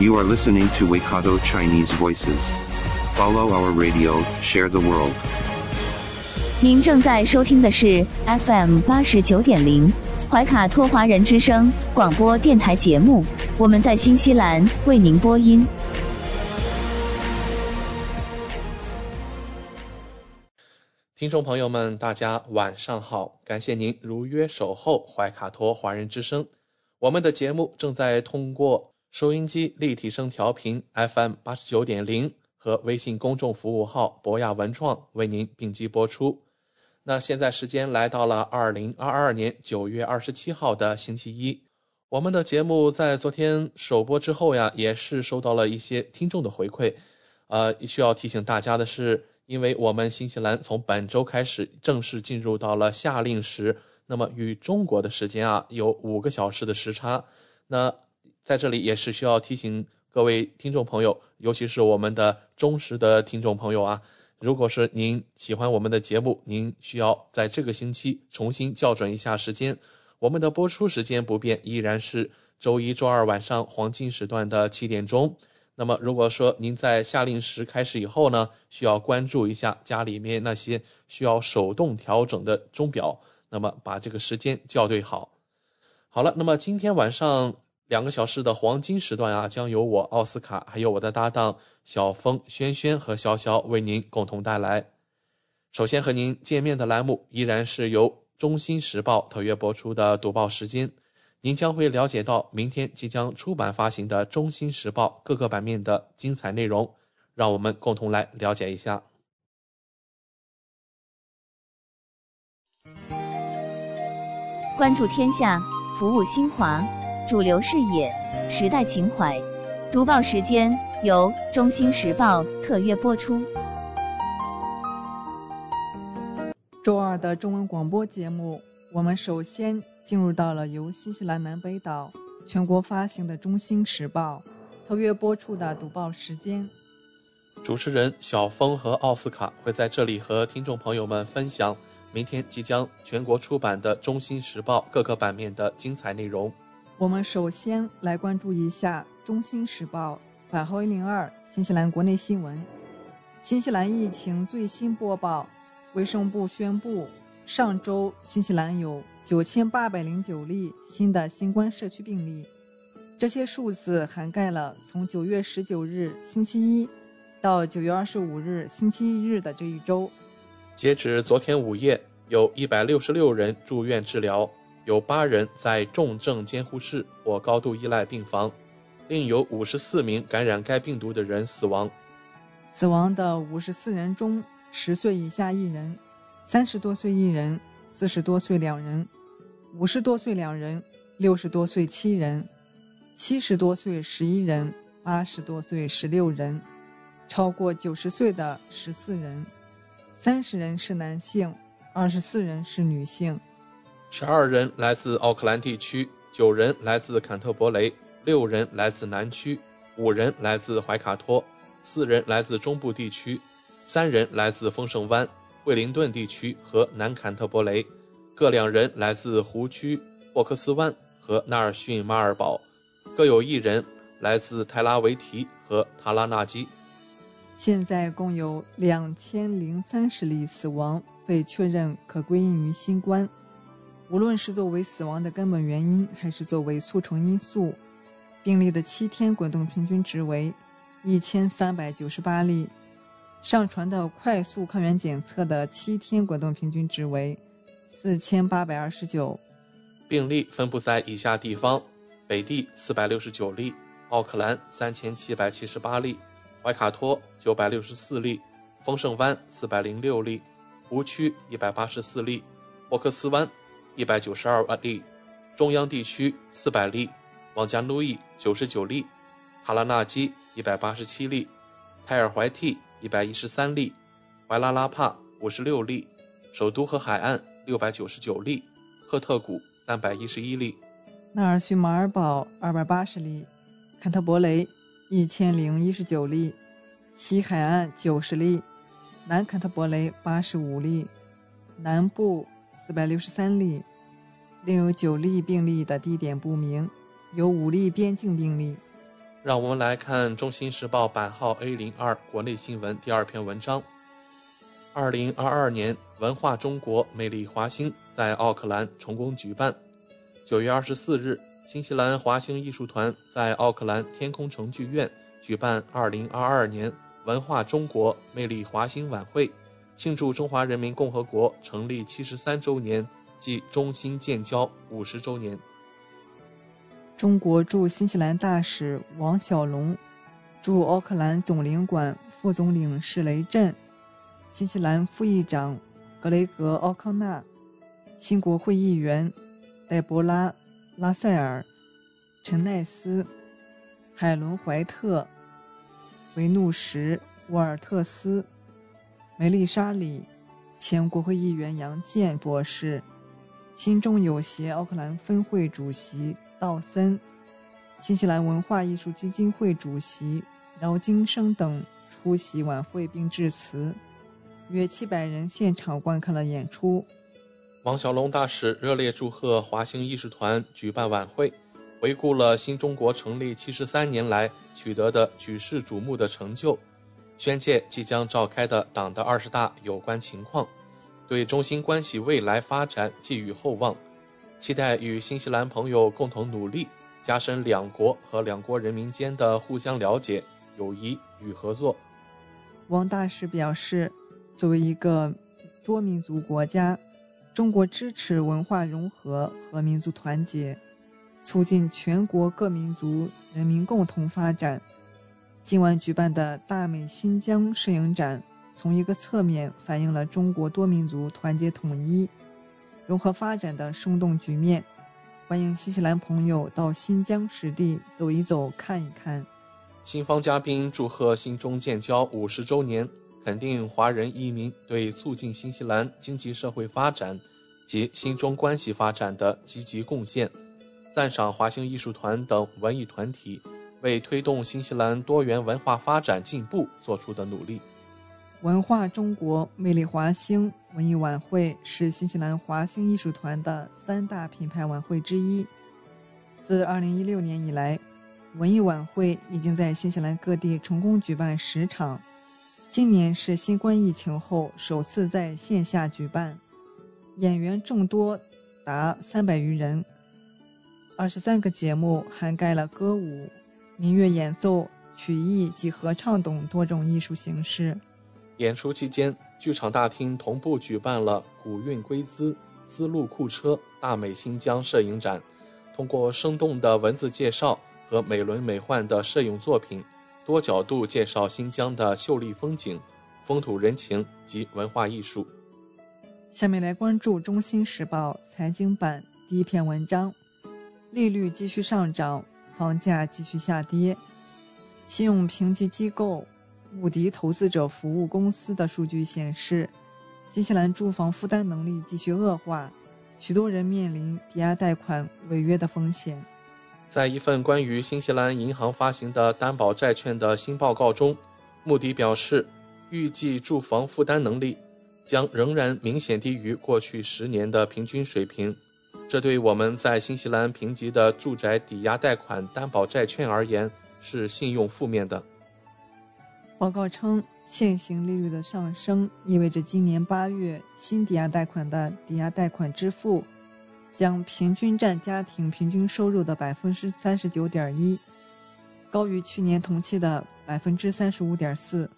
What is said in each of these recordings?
You are listening to Waikato Chinese Voices. Follow our radio, share the world. 您正在收听的是 FM 八十九点零怀卡托华人之声广播电台节目，我们在新西兰为您播音。听众朋友们，大家晚上好！感谢您如约守候怀卡托华人之声。我们的节目正在通过收音机立体声调频 FM 八十九点零和微信公众服务号博雅文创为您并机播出。那现在时间来到了二零二二年九月二十七号的星期一。我们的节目在昨天首播之后呀，也是收到了一些听众的回馈。呃，需要提醒大家的是，因为我们新西兰从本周开始正式进入到了夏令时，那么与中国的时间啊有五个小时的时差。那在这里也是需要提醒各位听众朋友，尤其是我们的忠实的听众朋友啊，如果是您喜欢我们的节目，您需要在这个星期重新校准一下时间。我们的播出时间不变，依然是周一、周二晚上黄金时段的七点钟。那么，如果说您在夏令时开始以后呢，需要关注一下家里面那些需要手动调整的钟表，那么把这个时间校对好。好了，那么今天晚上两个小时的黄金时段啊，将由我奥斯卡还有我的搭档小峰、轩轩和潇潇为您共同带来。首先和您见面的栏目依然是由《中新时报》特约播出的读报时间。您将会了解到明天即将出版发行的《中新时报》各个版面的精彩内容，让我们共同来了解一下。关注天下，服务新华，主流视野，时代情怀。读报时间由《中新时报》特约播出。周二的中文广播节目，我们首先进入到了由新西兰南北岛全国发行的《中新时报》特约播出的读报时间。主持人小峰和奥斯卡会在这里和听众朋友们分享明天即将全国出版的《中新时报》各个版面的精彩内容。我们首先来关注一下《中新时报》版号一零二新西兰国内新闻。新西兰疫情最新播报：卫生部宣布，上周新西兰有九千八百零九例新的新冠社区病例，这些数字涵盖了从九月十九日星期一到九月二十五日星期一日的这一周。截止昨天午夜，有一百六十六人住院治疗，有八人在重症监护室或高度依赖病房，另有五十四名感染该病毒的人死亡。死亡的五十四人中，十岁以下一人，三十多岁一人，四十多岁两人，五十多岁两人，六十多岁七人，七十多岁十一人，八十多岁十六人，超过九十岁的十四人，三十人是男性，二十四人是女性。十二人来自奥克兰地区，九人来自坎特伯雷，六人来自南区，五人来自怀卡托，四人来自中部地区，三人来自丰盛湾、惠灵顿地区和南坎特伯雷，各两人来自湖区、沃克斯湾和纳尔逊马尔堡，各有一人来自泰拉维提和塔拉纳基。现在共有两千零三十例死亡被确认可归因于新冠。无论是作为死亡的根本原因，还是作为促成因素，病例的七天滚动平均值为一千三百九十八例，上传的快速抗原检测的七天滚动平均值为四千八百二十九。病例分布在以下地方：北地四百六十九例，奥克兰三千七百七十八例，怀卡托九百六十四例，丰盛湾四百零六例，湖区一百八十四例，霍克斯湾一百九十二万例，中央地区四百例，王加努伊九十九例，塔拉纳基一百八十七例，泰尔怀蒂一百一十三例，怀拉拉帕五十六例，首都和海岸六百九十九例，赫特谷三百一十一例，纳尔逊马尔堡二百八十例，坎特伯雷一千零一十九例，西海岸九十例，南坎特伯雷八十五例，南部四百六十三例，另有九例病例的地点不明，有五例边境病例。让我们来看《中新时报》版号 A 零二国内新闻第二篇文章。二零二二年文化中国魅力华星在奥克兰成功举办。九月二十四日，新西兰华星艺术团在奥克兰天空城剧院举办二零二二年文化中国魅力华星晚会，庆祝中华人民共和国成立七十三周年暨中新建交五十周年。中国驻新西兰大使王小龙，驻奥克兰总领馆副总领事雷震，新西兰副议长格雷格·奥康纳，新国会议员黛博拉·拉塞尔、陈奈斯、海伦·怀特、维努什·沃尔特斯、梅丽莎·里，前国会议员杨健博士，新中友协奥克兰分会主席。道森、新西兰文化艺术基金会主席饶金生等出席晚会并致辞，约七百人现场观看了演出。王小龙大使热烈祝贺华星艺术团举办晚会，回顾了新中国成立七十三年来取得的举世瞩目的成就，宣介即将召开的党的二十大有关情况，对中新关系未来发展寄予厚望。期待与新西兰朋友共同努力，加深两国和两国人民间的互相了解、友谊与合作。王大使表示，作为一个多民族国家，中国支持文化融合和民族团结，促进全国各民族人民共同发展。今晚举办的大美新疆摄影展，从一个侧面反映了中国多民族团结统一。融合发展的生动局面，欢迎新西兰朋友到新疆实地走一走、看一看。新方嘉宾祝贺新中建交五十周年，肯定华人移民对促进新西兰经济社会发展及新中关系发展的积极贡献，赞赏华星艺术团等文艺团体为推动新西兰多元文化发展进步做出的努力。文化中国魅力华星文艺晚会是新西兰华星艺术团的三大品牌晚会之一。自2016年以来，文艺晚会已经在新西兰各地成功举办十场，今年是新冠疫情后首次在线下举办，演员众多达三百余人，二十三个节目涵盖了歌舞、民乐演奏、曲艺及合唱等多种艺术形式。演出期间，剧场大厅同步举办了“古韵归兹”丝路库车大美新疆摄影展，通过生动的文字介绍和美轮美奂的摄影作品，多角度介绍新疆的秀丽风景、风土人情及文化艺术。下面来关注《中新时报》财经版第一篇文章：利率继续上涨，房价继续下跌，信用评级机构。穆迪投资者服务公司的数据显示，新西兰住房负担能力继续恶化，许多人面临抵押贷款违约的风险。在一份关于新西兰银行发行的担保债券的新报告中，穆迪表示，预计住房负担能力将仍然明显低于过去十年的平均水平。这对我们在新西兰评级的住宅抵押贷款担保债券而言是信用负面的。报告称，现行利率的上升意味着今年八月新抵押贷款的抵押贷款支付将平均占家庭平均收入的百分之三十九点一，高于去年同期的百分之三十五点四。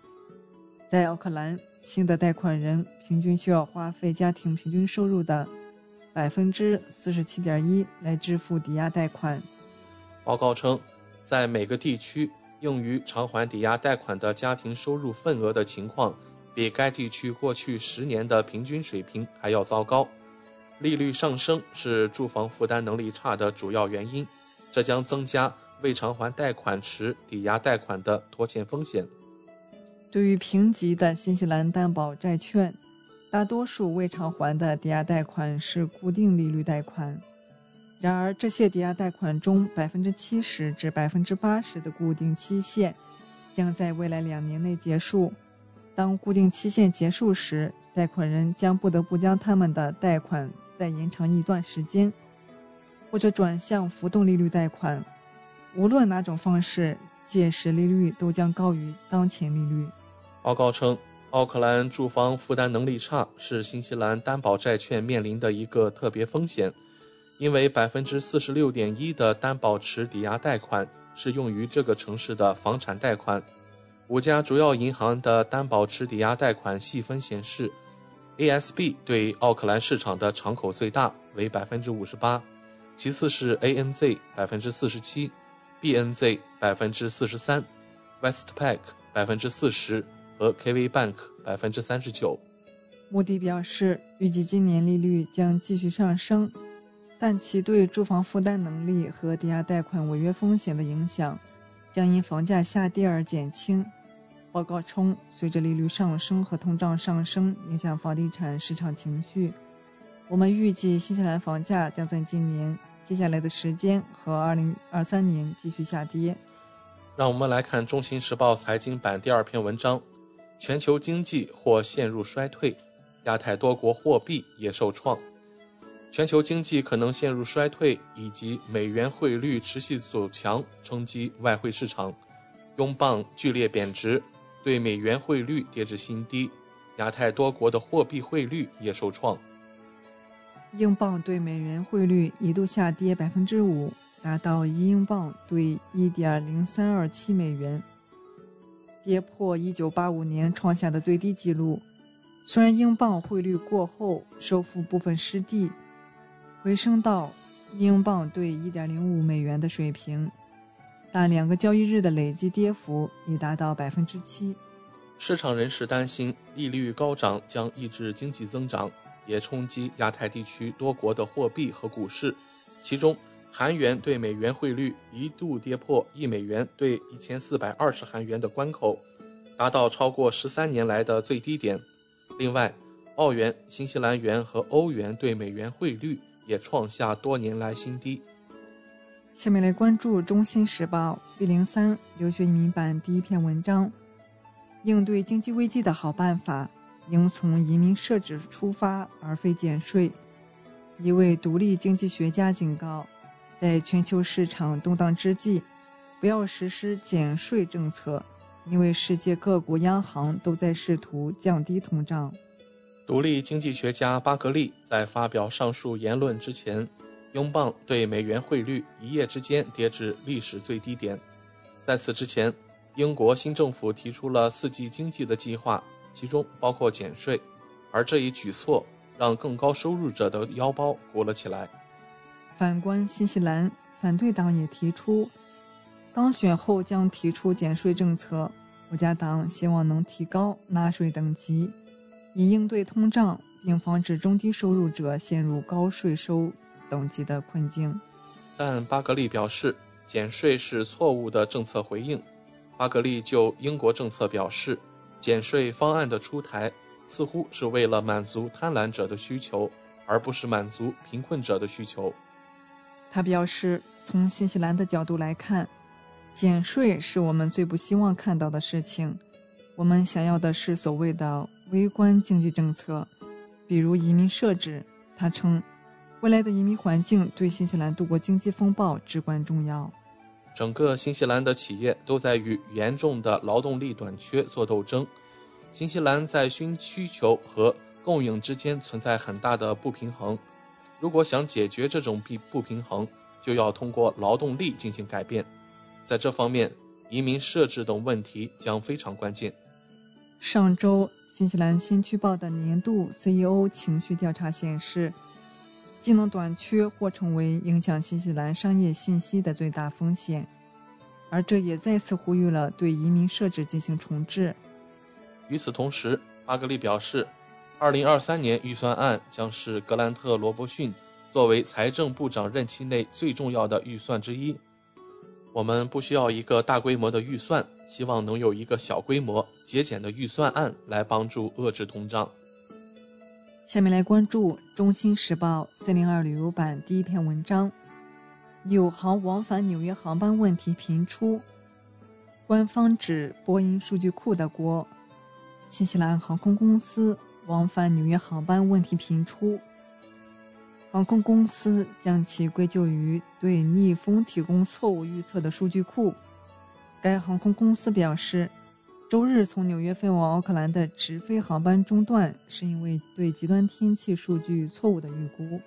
在奥克兰，新的贷款人平均需要花费家庭平均收入的百分之四十七点一来支付抵押贷款。报告称，在每个地区。用于偿还抵押贷款的家庭收入份额的情况，比该地区过去十年的平均水平还要糟糕。利率上升是住房负担能力差的主要原因，这将增加未偿还贷款池抵押贷款的拖欠风险。对于评级的新西兰担保债券，大多数未偿还的抵押贷款是固定利率贷款。然而，这些抵押贷款中百分之七十至百分之八十的固定期限将在未来两年内结束。当固定期限结束时，贷款人将不得不将他们的贷款再延长一段时间，或者转向浮动利率贷款。无论哪种方式，届时利率都将高于当前利率。报告称，奥克兰住房负担能力差是新西兰担保债券面临的一个特别风险，因为百分之四十六点一的担保池抵押贷款是用于这个城市的房产贷款。五家主要银行的担保池抵押贷款细分显示，ASB 对奥克兰市场的敞口最大，为百分之五十八，其次是 ANZ 百分之四十七，BNZ 百分之四十三，Westpac 百分之四十和 KV Bank 百分之三十九。穆迪表示，预计今年利率将继续上升，但其对住房负担能力和抵押贷款违约风险的影响将因房价下跌而减轻。报告称，随着利率上升和通胀上升影响房地产市场情绪，我们预计新西兰房价将在今年接下来的时间和2023年继续下跌。让我们来看《中新时报》财经版第二篇文章：全球经济或陷入衰退，亚太多国货币也受创。全球经济可能陷入衰退，以及美元汇率持续走强冲击外汇市场，英镑剧烈贬值。对美元汇率跌至新低，亚太多国的货币汇率也受创。英镑对美元汇率一度下跌百分之五，达到一英镑兑一点零三二七美元，跌破一九八五年创下的最低纪录。虽然英镑汇率过后收复部分失地，回升到英镑兑一点零五美元的水平。但两个交易日的累计跌幅已达到百分之七。市场人士担心利率高涨将抑制经济增长，也冲击亚太地区多国的货币和股市。其中，韩元对美元汇率一度跌破一美元兑一千四百二十韩元的关口，达到超过十三年来的最低点。另外，澳元、新西兰元和欧元对美元汇率也创下多年来新低。下面来关注《中新时报》B 零三留学移民版第一篇文章：应对经济危机的好办法，应从移民设置出发，而非减税。一位独立经济学家警告，在全球市场动荡之际，不要实施减税政策，因为世界各国央行都在试图降低通胀。独立经济学家巴格利在发表上述言论之前。英镑对美元汇率一夜之间跌至历史最低点。在此之前，英国新政府提出了四季经济的计划，其中包括减税，而这一举措让更高收入者的腰包鼓了起来。反观新西兰，反对党也提出，当选后将提出减税政策。国家党希望能提高纳税等级，以应对通胀，并防止中低收入者陷入高税收。等级的困境，但巴格利表示，减税是错误的政策回应。巴格利就英国政策表示，减税方案的出台似乎是为了满足贪婪者的需求，而不是满足贫困者的需求。他表示，从新西兰的角度来看，减税是我们最不希望看到的事情。我们想要的是所谓的微观经济政策，比如移民设置。他称。未来的移民环境对新西兰度过经济风暴至关重要。整个新西兰的企业都在与严重的劳动力短缺做斗争。新西兰在需需求和供应之间存在很大的不平衡。如果想解决这种不不平衡，就要通过劳动力进行改变。在这方面，移民设置等问题将非常关键。上周，新西兰新区报的年度 CEO 情绪调查显示。技能短缺或成为影响新西兰商业信息的最大风险，而这也再次呼吁了对移民设置进行重置。与此同时，阿格利表示，2023年预算案将是格兰特·罗伯逊作为财政部长任期内最重要的预算之一。我们不需要一个大规模的预算，希望能有一个小规模节俭的预算案来帮助遏制通胀。下面来关注《中新时报》四零二旅游版第一篇文章：纽航往返纽约航班问题频出，官方指波音数据库的锅。新西兰航空公司往返纽约航班问题频出，航空公司将其归咎于对逆风提供错误预测的数据库。该航空公司表示。周日从纽约飞往奥克兰的直飞航班中断，是因为对极端天气数据错误的预估。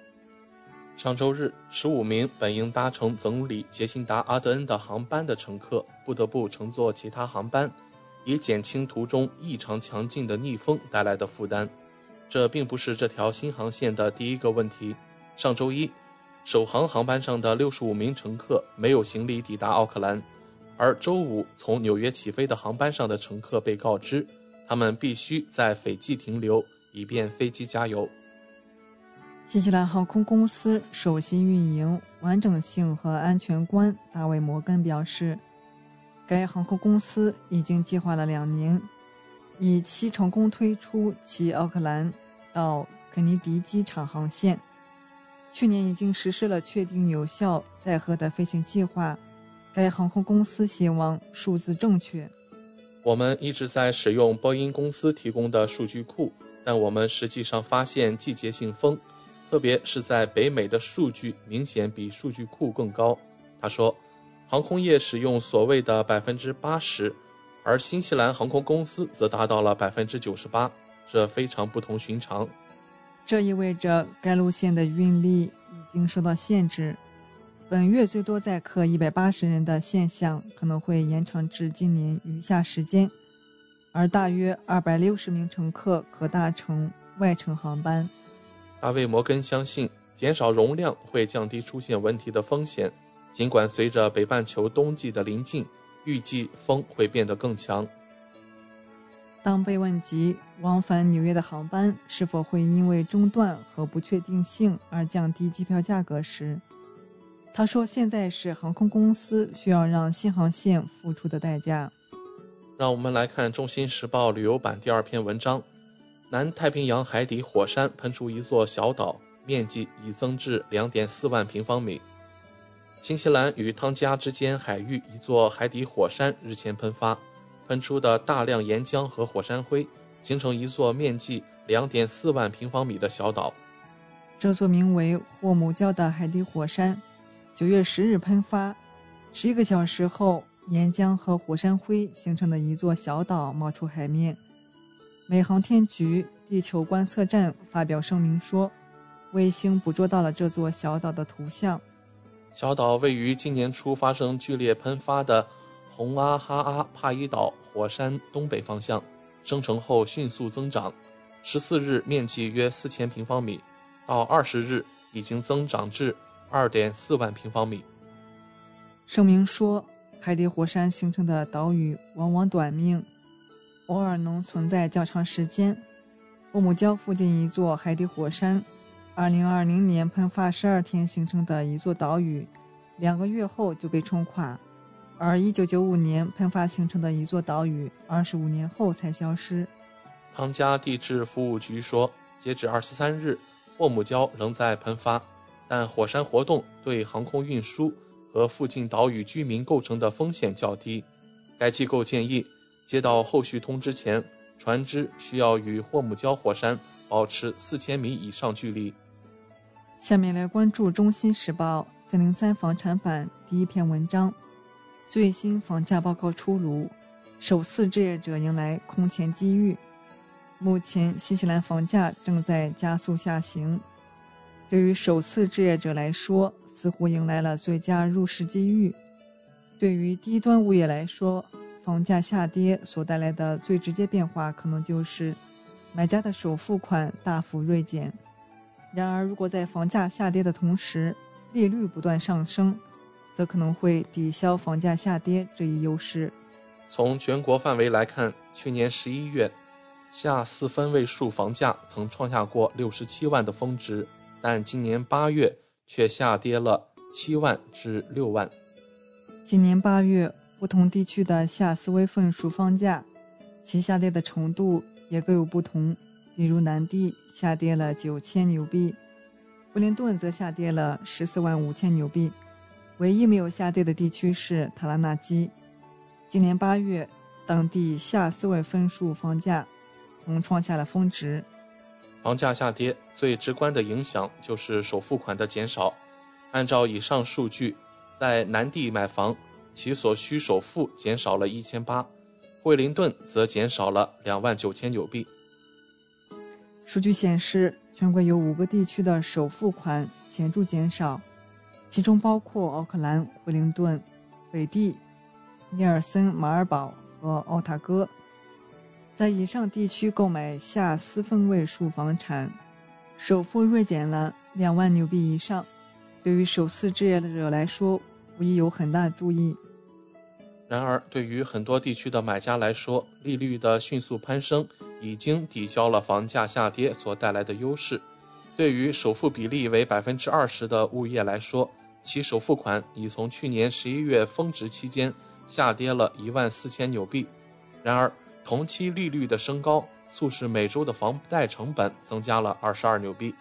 上周日，十五名本应搭乘总理杰辛达·阿德恩的航班的乘客不得不乘坐其他航班，以减轻途中异常强劲的逆风带来的负担。这并不是这条新航线的第一个问题。上周一，首航航班上的六十五名乘客没有行李抵达奥克兰。而周五从纽约起飞的航班上的乘客被告知，他们必须在斐济停留，以便飞机加油。新西兰航空公司首席运营、完整性和安全官大卫·摩根表示，该航空公司已经计划了两年，以期成功推出其奥克兰到肯尼迪机场航线。去年已经实施了确定有效载荷的飞行计划。该航空公司希望数字正确。我们一直在使用波音公司提供的数据库，但我们实际上发现季节性风，特别是在北美的数据明显比数据库更高。他说，航空业使用所谓的百分之八十，而新西兰航空公司则达到了百分之九十八，这非常不同寻常。这意味着该路线的运力已经受到限制。本月最多载客一百八十人的现象可能会延长至今年余下时间，而大约二百六十名乘客可搭乘外程航班。大卫·摩根相信，减少容量会降低出现问题的风险。尽管随着北半球冬季的临近，预计风会变得更强。当被问及往返纽约的航班是否会因为中断和不确定性而降低机票价格时，他说：“现在是航空公司需要让新航线付出的代价。”让我们来看《中新时报》旅游版第二篇文章：南太平洋海底火山喷出一座小岛，面积已增至2.4万平方米。新西兰与汤加之间海域一座海底火山日前喷发，喷出的大量岩浆和火山灰形成一座面积2.4万平方米的小岛。这座名为霍姆礁的海底火山。九月十日喷发，十一个小时后，岩浆和火山灰形成的一座小岛冒出海面。美航天局地球观测站发表声明说，卫星捕捉到了这座小岛的图像。小岛位于今年初发生剧烈喷发的红阿哈阿帕伊岛火山东北方向，生成后迅速增长。十四日面积约四千平方米，到二十日已经增长至。二点四万平方米。声明说，海底火山形成的岛屿往往短命，偶尔能存在较长时间。欧姆礁附近一座海底火山，二零二零年喷发十二天形成的一座岛屿，两个月后就被冲垮；而一九九五年喷发形成的一座岛屿，二十五年后才消失。汤加地质服务局说，截止二十三日，霍姆礁仍在喷发。但火山活动对航空运输和附近岛屿居民构成的风险较低。该机构建议，接到后续通知前，船只需要与霍姆礁火山保持四千米以上距离。下面来关注《中新时报》三零三房产版第一篇文章：最新房价报告出炉，首次置业者迎来空前机遇。目前，新西兰房价正在加速下行。对于首次置业者来说，似乎迎来了最佳入市机遇。对于低端物业来说，房价下跌所带来的最直接变化，可能就是买家的首付款大幅锐减。然而，如果在房价下跌的同时，利率不断上升，则可能会抵消房价下跌这一优势。从全国范围来看，去年十一月，下四分位数房价曾创下过六十七万的峰值。但今年八月却下跌了七万至六万。今年八月，不同地区的下四位分数房价，其下跌的程度也各有不同。比如南地下跌了九千纽币，布林顿则下跌了十四万五千纽币。唯一没有下跌的地区是塔拉纳基。今年八月，当地夏思维分数房价曾创下了峰值。房价下跌最直观的影响就是首付款的减少。按照以上数据，在南地买房，其所需首付减少了一千八，惠灵顿则减少了两万九千纽币。数据显示，全国有五个地区的首付款显著减少，其中包括奥克兰、惠灵顿、北地、尼尔森、马尔堡和奥塔哥。在以上地区购买下四分位数房产，首付锐减了两万纽币以上，对于首次置业者来说，无疑有很大注意。然而，对于很多地区的买家来说，利率的迅速攀升已经抵消了房价下跌所带来的优势。对于首付比例为百分之二十的物业来说，其首付款已从去年十一月峰值期间下跌了一万四千纽币。然而，同期利率的升高，促使每周的房贷成本增加了二十二纽币。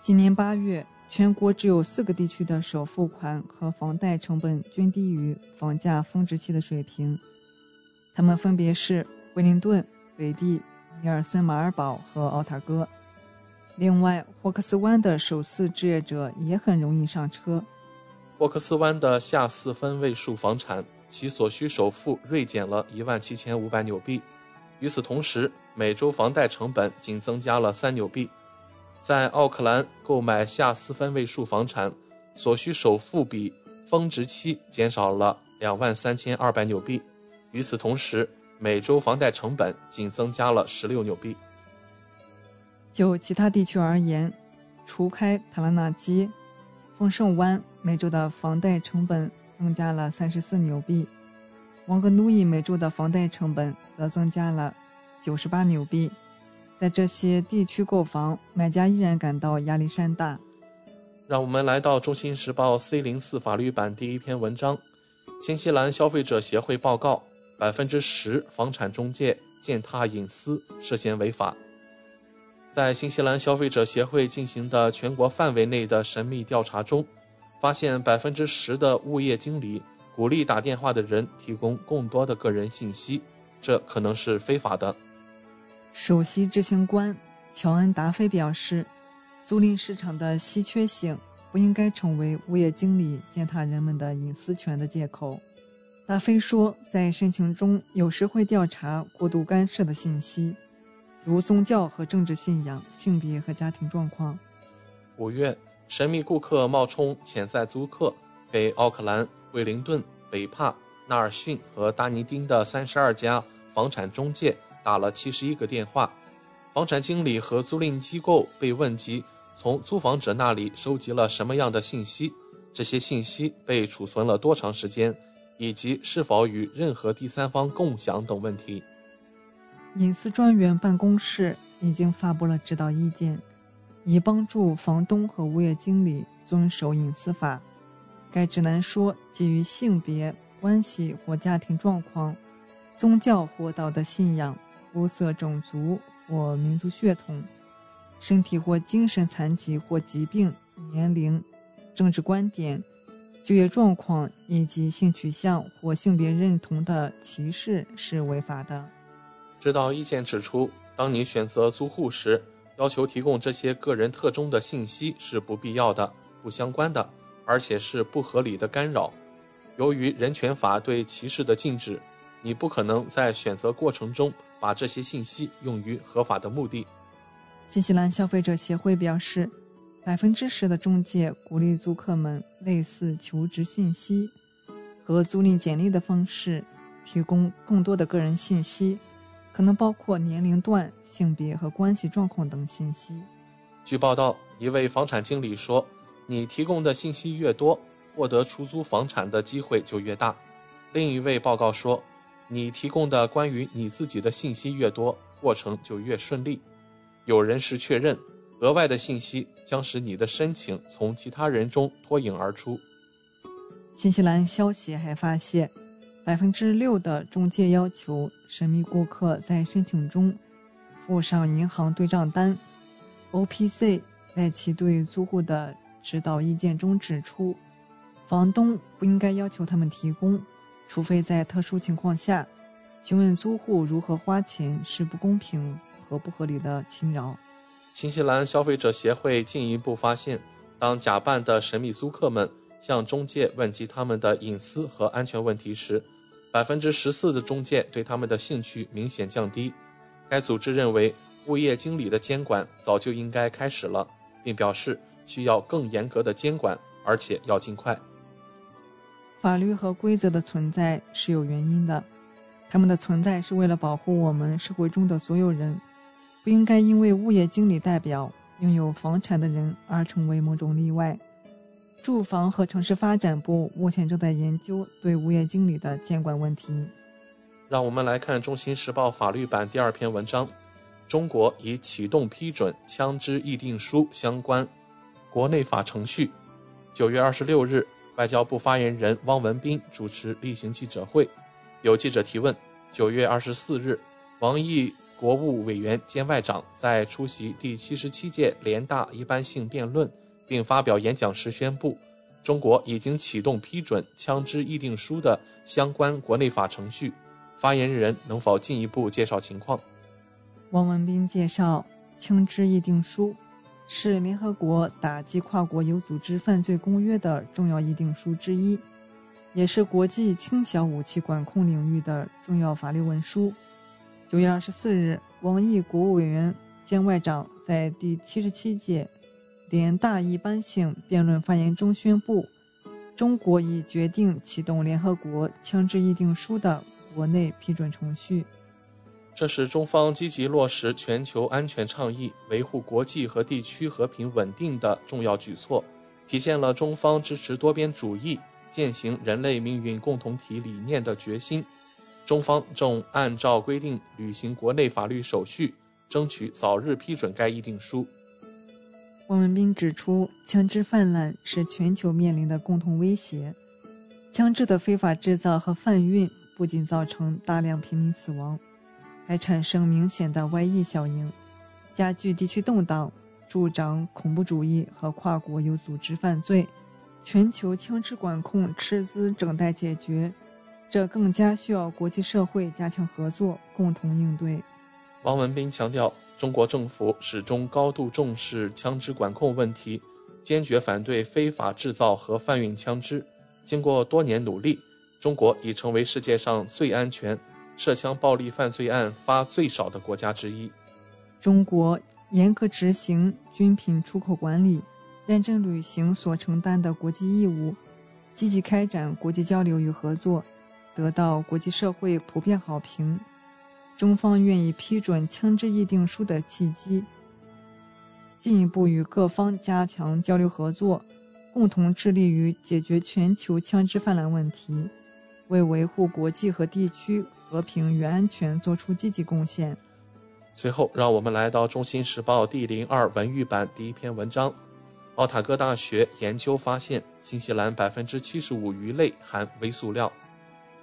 今年八月，全国只有四个地区的首付款和房贷成本均低于房价峰值期的水平，它们分别是惠灵顿、北地、尼尔森马尔堡和奥塔哥。另外，霍克斯湾的首次置业者也很容易上车。霍克斯湾的下四分位数房产。其所需首付锐减了一万七千五百纽币，与此同时，每周房贷成本仅增加了三纽币。在奥克兰购买下四分位数房产，所需首付比峰值期减少了两万三千二百纽币，与此同时，每周房贷成本仅增加了十六纽币。就其他地区而言，除开塔拉纳基、丰盛湾，每周的房贷成本。增加了三十四纽币，王格努伊每周的房贷成本则增加了九十八纽币。在这些地区购房，买家依然感到压力山大。让我们来到《中新时报》C 零四法律版第一篇文章：新西兰消费者协会报告，百分之十房产中介践踏隐私，涉嫌违法。在新西兰消费者协会进行的全国范围内的神秘调查中。发现百分之十的物业经理鼓励打电话的人提供更多的个人信息，这可能是非法的。首席执行官乔恩·达菲表示，租赁市场的稀缺性不应该成为物业经理践踏人们的隐私权的借口。达菲说，在申请中有时会调查过度干涉的信息，如宗教和政治信仰、性别和家庭状况。五月。神秘顾客冒充潜在租客，给奥克兰、惠灵顿、北帕、纳尔逊和达尼丁的三十二家房产中介打了七十一个电话。房产经理和租赁机构被问及从租房者那里收集了什么样的信息，这些信息被储存了多长时间，以及是否与任何第三方共享等问题。隐私专员办公室已经发布了指导意见。以帮助房东和物业经理遵守隐私法。该指南说，基于性别、关系或家庭状况、宗教或道德信仰、肤色、种族或民族血统、身体或精神残疾或疾病、年龄、政治观点、就业状况以及性取向或性别认同的歧视是违法的。指导意见指出，当你选择租户时，要求提供这些个人特征的信息是不必要的、不相关的，而且是不合理的干扰。由于人权法对歧视的禁止，你不可能在选择过程中把这些信息用于合法的目的。新西兰消费者协会表示，百分之十的中介鼓励租客们类似求职信息和租赁简历的方式提供更多的个人信息。可能包括年龄段、性别和关系状况等信息。据报道，一位房产经理说：“你提供的信息越多，获得出租房产的机会就越大。”另一位报告说：“你提供的关于你自己的信息越多，过程就越顺利。”有人士确认，额外的信息将使你的申请从其他人中脱颖而出。新西兰消息还发现，百分之六的中介要求神秘顾客在申请中附上银行对账单。OPC 在其对租户的指导意见中指出，房东不应该要求他们提供，除非在特殊情况下。询问租户如何花钱是不公平和不合理的侵扰。新西兰消费者协会进一步发现，当假扮的神秘租客们向中介问及他们的隐私和安全问题时，百分之十四的中介对他们的兴趣明显降低。该组织认为，物业经理的监管早就应该开始了，并表示需要更严格的监管，而且要尽快。法律和规则的存在是有原因的。他们的存在是为了保护我们社会中的所有人，不应该因为物业经理代表拥有房产的人而成为某种例外。住房和城市发展部目前正在研究对物业经理的监管问题。让我们来看《中新时报》法律版第二篇文章：中国已启动批准枪支议定书相关国内法程序。九月二十六日，外交部发言人汪文斌主持例行记者会。有记者提问：九月二十四日，王毅国务委员兼外长在出席第七十七届联大一般性辩论并发表演讲时宣布，中国已经启动批准枪支议定书的相关国内法程序。发言人能否进一步介绍情况？汪文斌介绍，枪支议定书是联合国打击跨国有组织犯罪公约的重要议定书之一。也是国际轻小武器管控领域的重要法律文书。九月二十四日，王毅国务委员兼外长在第七十七届联大一般性辩论发言中宣布，中国已决定启动联合国枪支议定书的国内批准程序。这是中方积极落实全球安全倡议、维护国际和地区和平稳定的重要举措，体现了中方支持多边主义。践行人类命运共同体理念的决心，中方正按照规定履行国内法律手续，争取早日批准该议定书。汪文斌指出，枪支泛滥是全球面临的共同威胁，枪支的非法制造和贩运不仅造成大量平民死亡，还产生明显的外溢效应，加剧地区动荡，助长恐怖主义和跨国有组织犯罪。全球枪支管控赤字正待解决，这更加需要国际社会加强合作，共同应对。王文斌强调，中国政府始终高度重视枪支管控问题，坚决反对非法制造和贩运枪支。经过多年努力，中国已成为世界上最安全、涉枪暴力犯罪案发最少的国家之一。中国严格执行军品出口管理。认真履行所承担的国际义务，积极开展国际交流与合作，得到国际社会普遍好评。中方愿意批准枪支议定书的契机，进一步与各方加强交流合作，共同致力于解决全球枪支泛滥问题，为维护国际和地区和平与安全作出积极贡献。随后，让我们来到《中新时报》第零二文娱版第一篇文章。奥塔哥大学研究发现，新西兰百分之七十五鱼类含微塑料。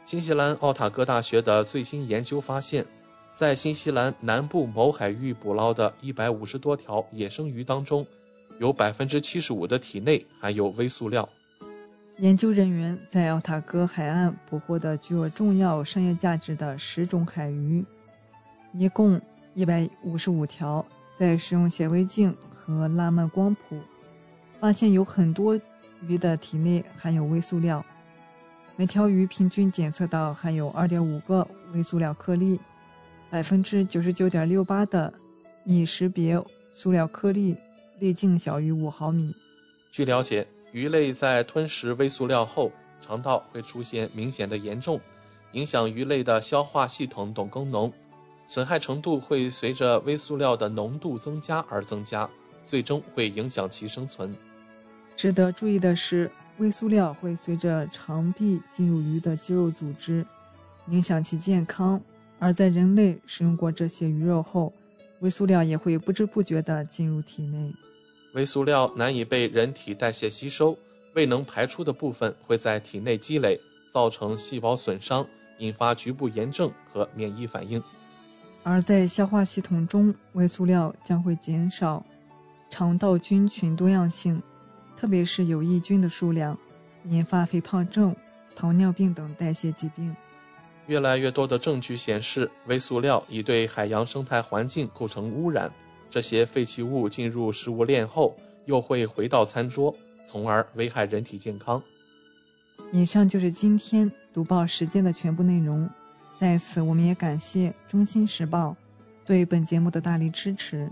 新西兰奥塔哥大学的最新研究发现，在新西兰南部某海域捕捞的一百五十多条野生鱼当中，有百分之七十五的体内含有微塑料。研究人员在奥塔哥海岸捕获的具有重要商业价值的十种海鱼，一共一百五十五条，在使用显微镜和拉曼光谱。发现有很多鱼的体内含有微塑料，每条鱼平均检测到含有2.5个微塑料颗粒，百分之九十九点六八的已识别塑料颗粒粒径小于五毫米。据了解，鱼类在吞食微塑料后，肠道会出现明显的严重，影响鱼类的消化系统等功能，损害程度会随着微塑料的浓度增加而增加，最终会影响其生存。值得注意的是，微塑料会随着肠壁进入鱼的肌肉组织，影响其健康；而在人类食用过这些鱼肉后，微塑料也会不知不觉地进入体内。微塑料难以被人体代谢吸收，未能排出的部分会在体内积累，造成细胞损伤，引发局部炎症和免疫反应。而在消化系统中，微塑料将会减少肠道菌群多样性，特别是有益菌的数量，引发肥胖症、糖尿病等代谢疾病。越来越多的证据显示，微塑料已对海洋生态环境构成污染。这些废弃物进入食物链后，又会回到餐桌，从而危害人体健康。以上就是今天读报时间的全部内容。在此，我们也感谢《中新时报》对本节目的大力支持。《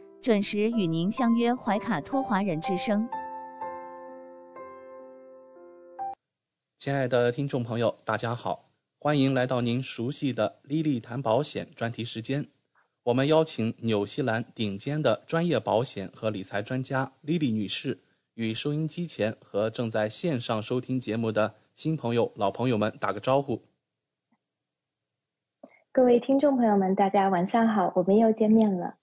准时与您相约怀卡托华人之声。亲爱的听众朋友，大家好，欢迎来到您熟悉的“莉莉谈保险”专题时间。我们邀请纽西兰顶尖的专业保险和理财专家莉莉女士，与收音机前和正在线上收听节目的新朋友、老朋友们打个招呼。各位听众朋友们，大家晚上好，我们又见面了。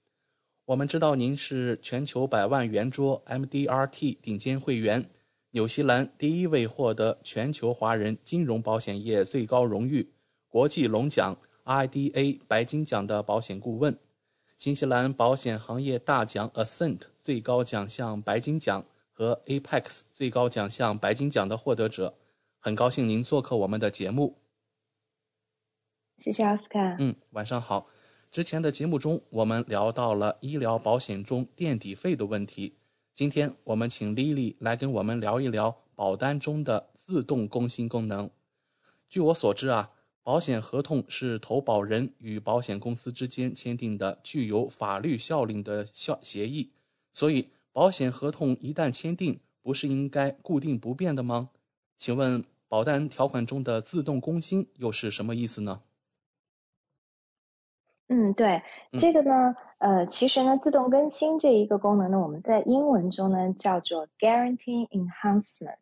我们知道您是全球百万圆桌 MDRT 顶尖会员。纽西兰第一位获得全球华人金融保险业最高荣誉国际龙奖 IDA 白金奖的保险顾问，新西兰保险行业大奖 Ascent 最高奖项白金奖和 Apex 最高奖项白金奖的获得者，很高兴您做客我们的节目。谢谢奥斯卡。嗯，晚上好。之前的节目中，我们聊到了医疗保险中垫底费的问题。今天我们请 Lily 来跟我们聊一聊保单中的自动更新功能。据我所知啊，保险合同是投保人与保险公司之间签订的具有法律效力的效协议，所以保险合同一旦签订，不是应该固定不变的吗？请问保单条款中的自动更新又是什么意思呢？嗯，对，这个呢，呃，其实呢，自动更新这一个功能呢，我们在英文中呢叫做 Guarantee Enhancement，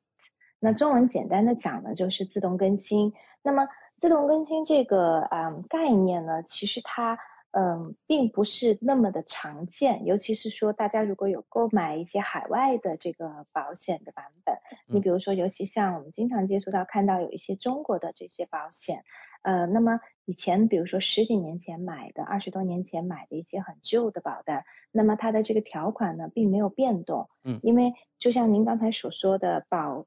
那中文简单的讲呢就是自动更新。那么自动更新这个啊概念呢，其实它嗯并不是那么的常见，尤其是说大家如果有购买一些海外的这个保险的版本，你比如说，尤其像我们经常接触到看到有一些中国的这些保险。呃，那么以前比如说十几年前买的、二十多年前买的一些很旧的保单，那么它的这个条款呢并没有变动，嗯，因为就像您刚才所说的保。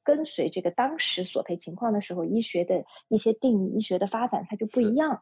跟随这个当时索赔情况的时候，医学的一些定义、医学的发展，它就不一样。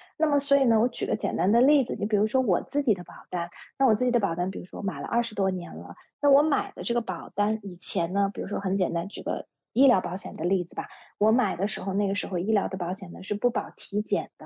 那么，所以呢，我举个简单的例子，你比如说我自己的保单，那我自己的保单，比如说我买了二十多年了，那我买的这个保单以前呢，比如说很简单，举个医疗保险的例子吧，我买的时候，那个时候医疗的保险呢是不保体检的。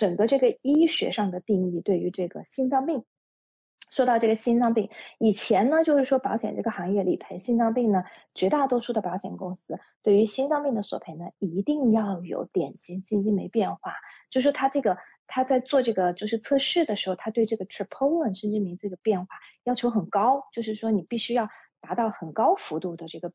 整个这个医学上的定义对于这个心脏病，说到这个心脏病，以前呢，就是说保险这个行业理赔心脏病呢，绝大多数的保险公司对于心脏病的索赔呢，一定要有典型基因没变化，就是说他这个他在做这个就是测试的时候，他对这个 troponin 甚至名这个变化要求很高，就是说你必须要达到很高幅度的这个。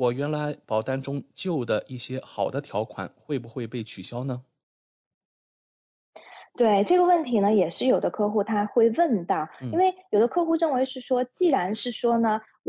我原来保单中旧的一些好的条款会不会被取消呢？对这个问题呢，也是有的客户他会问到，因为有的客户认为是说，既然是说呢，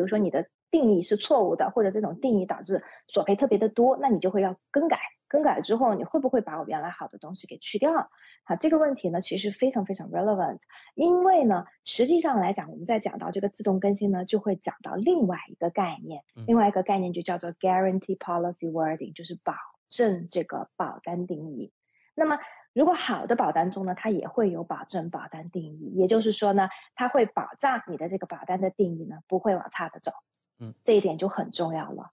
比如说你的。定义是错误的，或者这种定义导致索赔特别的多，那你就会要更改。更改之后，你会不会把我原来好的东西给去掉？好，这个问题呢，其实非常非常 relevant。因为呢，实际上来讲，我们在讲到这个自动更新呢，就会讲到另外一个概念，另外一个概念就叫做 guarantee policy wording，就是保证这个保单定义。那么，如果好的保单中呢，它也会有保证保单定义，也就是说呢，它会保障你的这个保单的定义呢，不会往差的走。嗯，这一点就很重要了，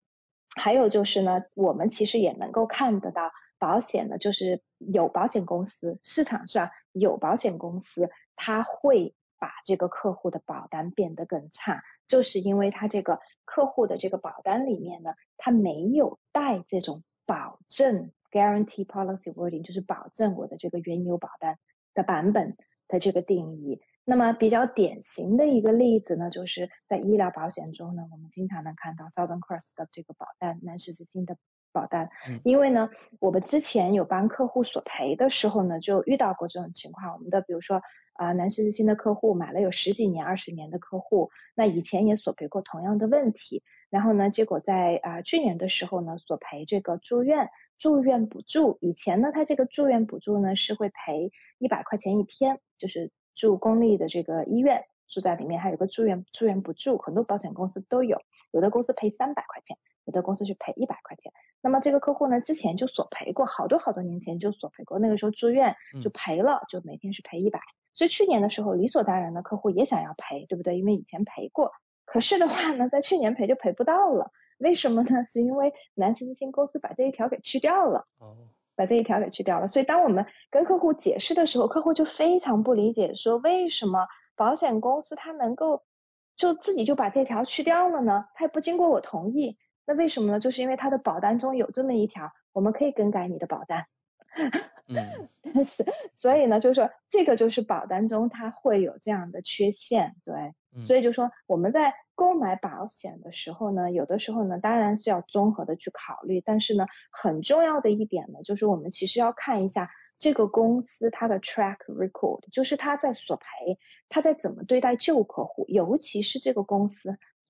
还有就是呢，我们其实也能够看得到，保险呢，就是有保险公司市场上有保险公司，它会把这个客户的保单变得更差，就是因为它这个客户的这个保单里面呢，它没有带这种保证 guarantee policy wording，就是保证我的这个原有保单的版本的这个定义。那么比较典型的一个例子呢，就是在医疗保险中呢，我们经常能看到 Southern Cross 的这个保单，南十字星的保单。因为呢，我们之前有帮客户索赔的时候呢，就遇到过这种情况。我们的比如说啊，南十字星的客户买了有十几年、二十年的客户，那以前也索赔过同样的问题。然后呢，结果在啊去年的时候呢，索赔这个住院住院补助。以前呢，他这个住院补助呢是会赔一百块钱一天，就是。住公立的这个医院，住在里面还有个住院住院补助，很多保险公司都有，有的公司赔三百块钱，有的公司是赔一百块钱。那么这个客户呢，之前就索赔过，好多好多年前就索赔过，那个时候住院就赔了，就每天是赔一百。所以去年的时候，理所当然的客户也想要赔，对不对？因为以前赔过，可是的话呢，在去年赔就赔不到了，为什么呢？是因为南斯基金公司把这一条给去掉了。哦。把这一条给去掉了，所以当我们跟客户解释的时候，客户就非常不理解，说为什么保险公司它能够就自己就把这条去掉了呢？它也不经过我同意，那为什么呢？就是因为它的保单中有这么一条，我们可以更改你的保单。嗯，是，所以呢，就是说这个就是保单中它会有这样的缺陷，对。所以就说我们在购买保险的时候呢，有的时候呢，当然是要综合的去考虑，但是呢，很重要的一点呢，就是我们其实要看一下这个公司它的 track record，就是它在索赔，它在怎么对待旧客户，尤其是这个公司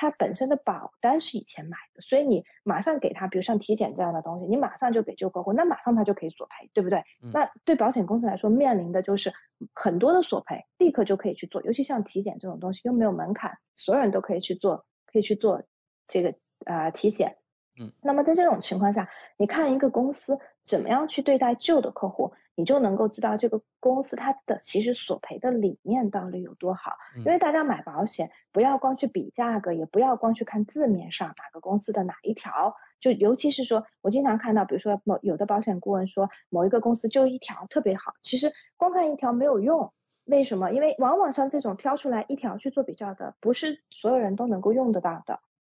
他本身的保单是以前买的，所以你马上给他，比如像体检这样的东西，你马上就给旧客户，那马上他就可以索赔，对不对？那对保险公司来说，面临的就是很多的索赔，立刻就可以去做，尤其像体检这种东西又没有门槛，所有人都可以去做，可以去做。这个呃体检，嗯，那么在这种情况下，你看一个公司怎么样去对待旧的客户，你就能够知道这个公司它的其实索赔的理念到底有多好。因为大家买保险，不要光去比价格，也不要光去看字面上哪个公司的哪一条，就尤其是说我经常看到，比如说某有的保险顾问说某一个公司就一条特别好，其实光看一条没有用。为什么？因为往往像这种挑出来一条去做比较的，不是所有人都能够用得到的。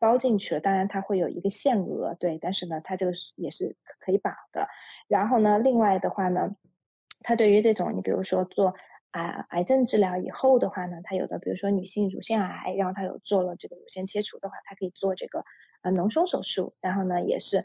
包进去了。当然它会有一个限额，对，但是呢，它这个也是可以保的。然后呢，另外的话呢，它对于这种你比如说做啊癌症治疗以后的话呢，它有的比如说女性乳腺癌，然后它有做了这个乳腺切除的话，它可以做这个啊脓胸手术，然后呢也是。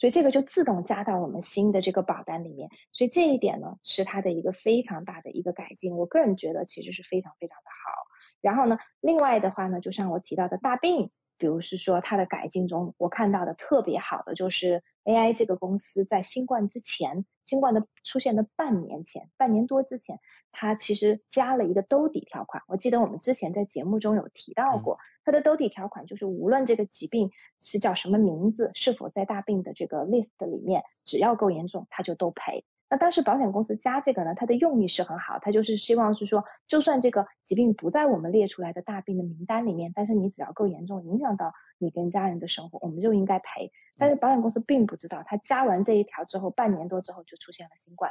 所以这个就自动加到我们新的这个保单里面，所以这一点呢是它的一个非常大的一个改进，我个人觉得其实是非常非常的好。然后呢，另外的话呢，就像我提到的大病。比如是说它的改进中，我看到的特别好的就是 AI 这个公司在新冠之前，新冠的出现的半年前，半年多之前，它其实加了一个兜底条款。我记得我们之前在节目中有提到过，它的兜底条款就是无论这个疾病是叫什么名字，是否在大病的这个 list 里面，只要够严重，它就都赔。那当时保险公司加这个呢，它的用意是很好，它就是希望是说，就算这个疾病不在我们列出来的大病的名单里面，但是你只要够严重，影响到你跟家人的生活，我们就应该赔。但是保险公司并不知道，它加完这一条之后，半年多之后就出现了新冠。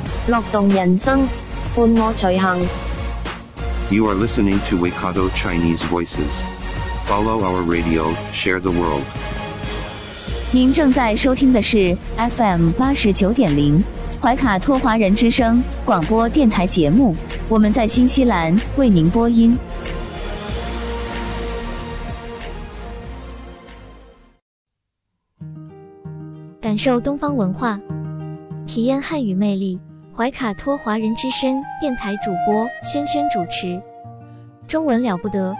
乐动人生，伴我随行。You are listening to Waikato Chinese Voices. Follow our radio, share the world. 您正在收听的是 FM 八十九点零怀卡托华人之声广播电台节目，我们在新西兰为您播音。感受东方文化，体验汉语魅力。怀卡托华人之声电台主播轩轩主持，中文了不得，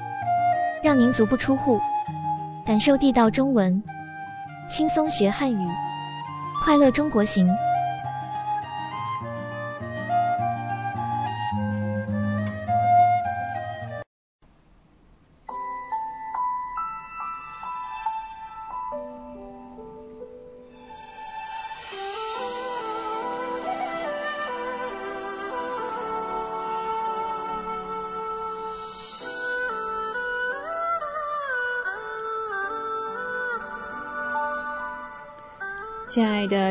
让您足不出户，感受地道中文，轻松学汉语，快乐中国行。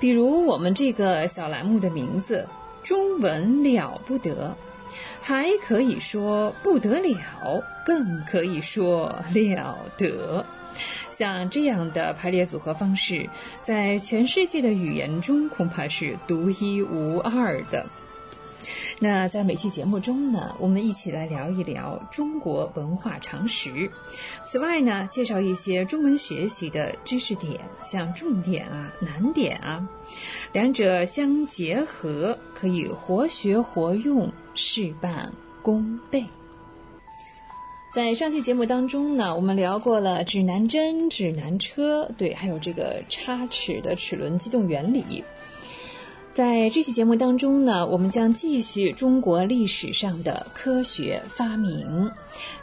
比如我们这个小栏目的名字“中文了不得”，还可以说不得了，更可以说了得。像这样的排列组合方式，在全世界的语言中恐怕是独一无二的。那在每期节目中呢，我们一起来聊一聊中国文化常识。此外呢，介绍一些中文学习的知识点，像重点啊、难点啊，两者相结合，可以活学活用，事半功倍。在上期节目当中呢，我们聊过了指南针、指南车，对，还有这个插齿的齿轮机动原理。在这期节目当中呢，我们将继续中国历史上的科学发明。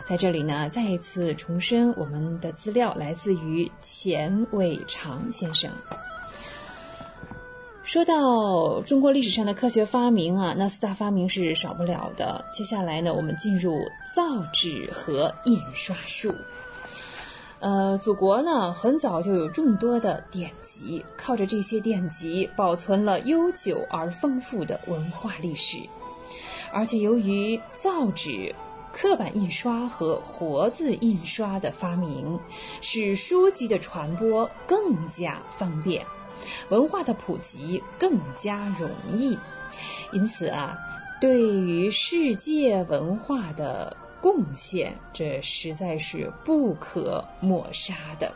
在这里呢，再一次重申，我们的资料来自于钱伟长先生。说到中国历史上的科学发明啊，那四大发明是少不了的。接下来呢，我们进入造纸和印刷术。呃，祖国呢很早就有众多的典籍，靠着这些典籍保存了悠久而丰富的文化历史。而且由于造纸、刻板印刷和活字印刷的发明，使书籍的传播更加方便，文化的普及更加容易。因此啊，对于世界文化的。贡献，这实在是不可抹杀的。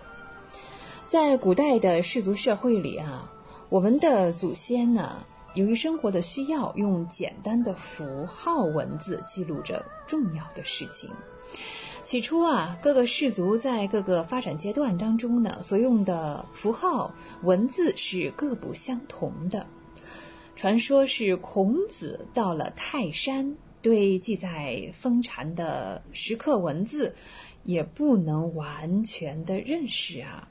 在古代的氏族社会里啊，我们的祖先呢，由于生活的需要，用简单的符号文字记录着重要的事情。起初啊，各个氏族在各个发展阶段当中呢，所用的符号文字是各不相同的。传说是孔子到了泰山。对记载封禅的石刻文字，也不能完全的认识啊。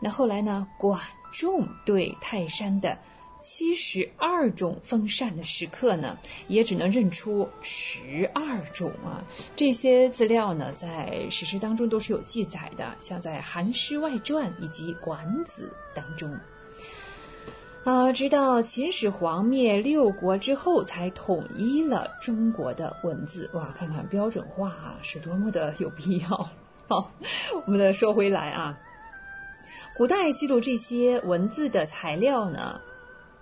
那后来呢？管仲对泰山的七十二种封禅的石刻呢，也只能认出十二种啊。这些资料呢，在史实当中都是有记载的，像在《韩诗外传》以及《管子》当中。啊，直到秦始皇灭六国之后，才统一了中国的文字。哇，看看标准化啊，是多么的有必要。好，我们再说回来啊，古代记录这些文字的材料呢，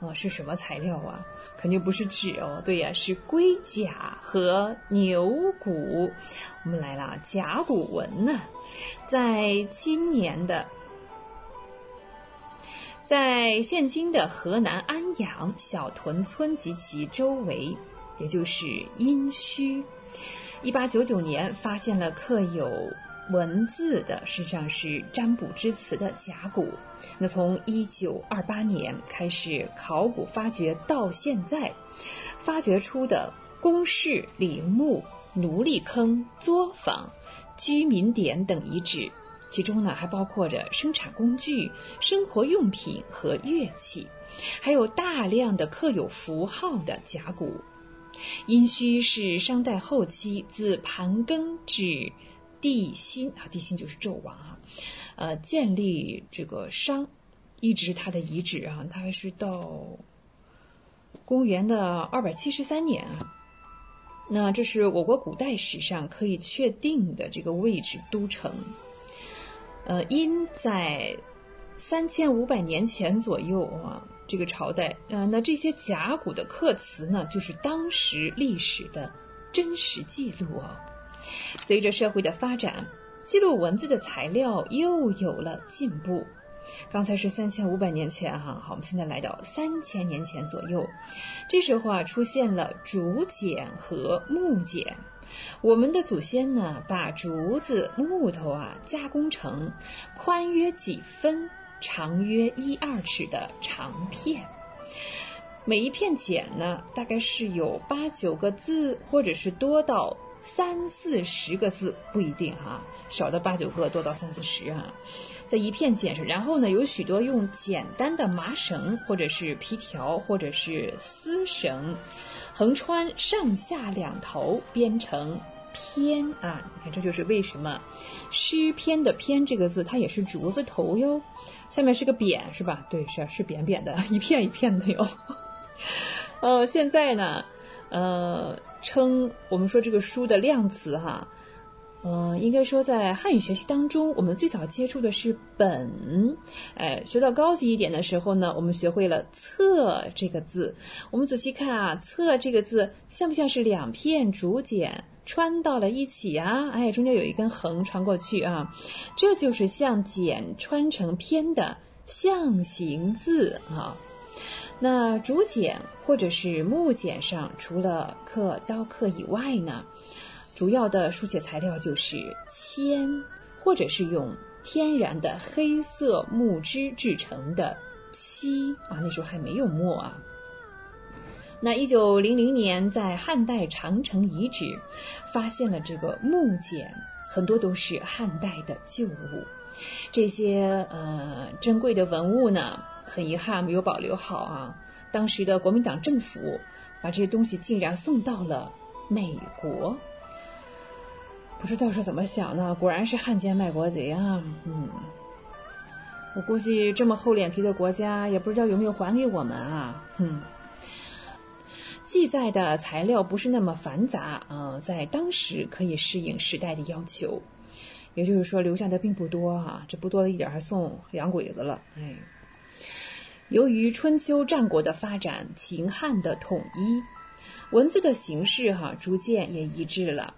啊，是什么材料啊？肯定不是纸哦，对呀，是龟甲和牛骨。我们来了，甲骨文呢，在今年的。在现今的河南安阳小屯村及其周围，也就是殷墟，一八九九年发现了刻有文字的，实际上是占卜之词的甲骨。那从一九二八年开始考古发掘到现在，发掘出的宫室陵墓、奴隶坑、作坊、居民点等遗址。其中呢，还包括着生产工具、生活用品和乐器，还有大量的刻有符号的甲骨。殷墟是商代后期自盘庚至帝辛啊，帝辛就是纣王啊，呃，建立这个商，一直它的遗址啊，大概是到公元的二百七十三年啊。那这是我国古代史上可以确定的这个位置都城。呃，殷在三千五百年前左右啊，这个朝代啊，那这些甲骨的刻词呢，就是当时历史的真实记录啊。随着社会的发展，记录文字的材料又有了进步。刚才是三千五百年前哈，好，我们现在来到三千年前左右，这时候啊，出现了竹简和木简。我们的祖先呢，把竹子、木头啊加工成宽约几分、长约一二尺的长片，每一片简呢，大概是有八九个字，或者是多到三四十个字，不一定哈，少到八九个，多到三四十啊，在一片简上，然后呢，有许多用简单的麻绳，或者是皮条，或者是丝绳。横穿上下两头，编成篇啊，你看这就是为什么诗篇的篇这个字它也是竹字头哟，下面是个扁是吧？对，是是扁扁的，一片一片的哟。呃，现在呢，呃，称我们说这个书的量词哈。嗯，应该说，在汉语学习当中，我们最早接触的是“本”。哎，学到高级一点的时候呢，我们学会了“册”这个字。我们仔细看啊，“册”这个字像不像是两片竹简穿到了一起啊？哎，中间有一根横穿过去啊，这就是像简穿成篇的象形字啊。那竹简或者是木简上，除了刻刀刻以外呢？主要的书写材料就是铅，或者是用天然的黑色木汁制成的漆啊，那时候还没有墨啊。那一九零零年，在汉代长城遗址发现了这个木简，很多都是汉代的旧物。这些呃珍贵的文物呢，很遗憾没有保留好啊。当时的国民党政府把这些东西竟然送到了美国。不知道是怎么想的，果然是汉奸卖国贼啊！嗯，我估计这么厚脸皮的国家，也不知道有没有还给我们啊！哼，记载的材料不是那么繁杂啊，在当时可以适应时代的要求，也就是说留下的并不多哈，这不多的一点还送洋鬼子了。哎，由于春秋战国的发展，秦汉的统一，文字的形式哈逐渐也一致了。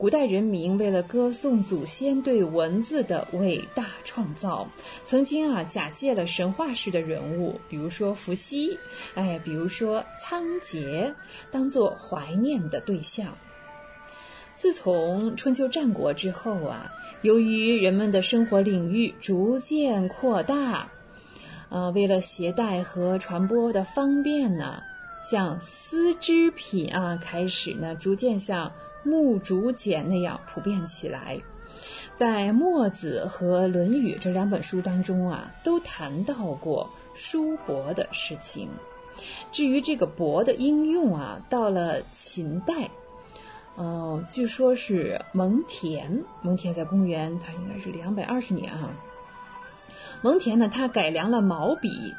古代人民为了歌颂祖先对文字的伟大创造，曾经啊假借了神话式的人物，比如说伏羲，哎，比如说仓颉，当做怀念的对象。自从春秋战国之后啊，由于人们的生活领域逐渐扩大，呃，为了携带和传播的方便呢，像丝织品啊，开始呢逐渐向。木竹简那样普遍起来，在《墨子》和《论语》这两本书当中啊，都谈到过书帛的事情。至于这个帛的应用啊，到了秦代，嗯，据说是蒙恬。蒙恬在公元，他应该是两百二十年啊。蒙恬呢，他改良了毛笔，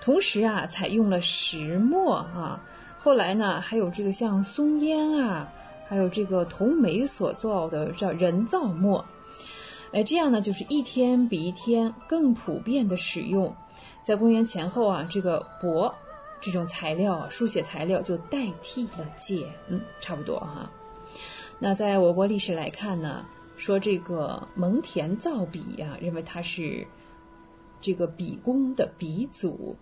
同时啊，采用了石墨啊。后来呢，还有这个像松烟啊。还有这个铜煤所造的叫人造墨，哎，这样呢就是一天比一天更普遍的使用。在公元前后啊，这个帛这种材料，书写材料就代替了简，嗯，差不多哈。那在我国历史来看呢，说这个蒙恬造笔呀，认为他是这个笔工的鼻祖，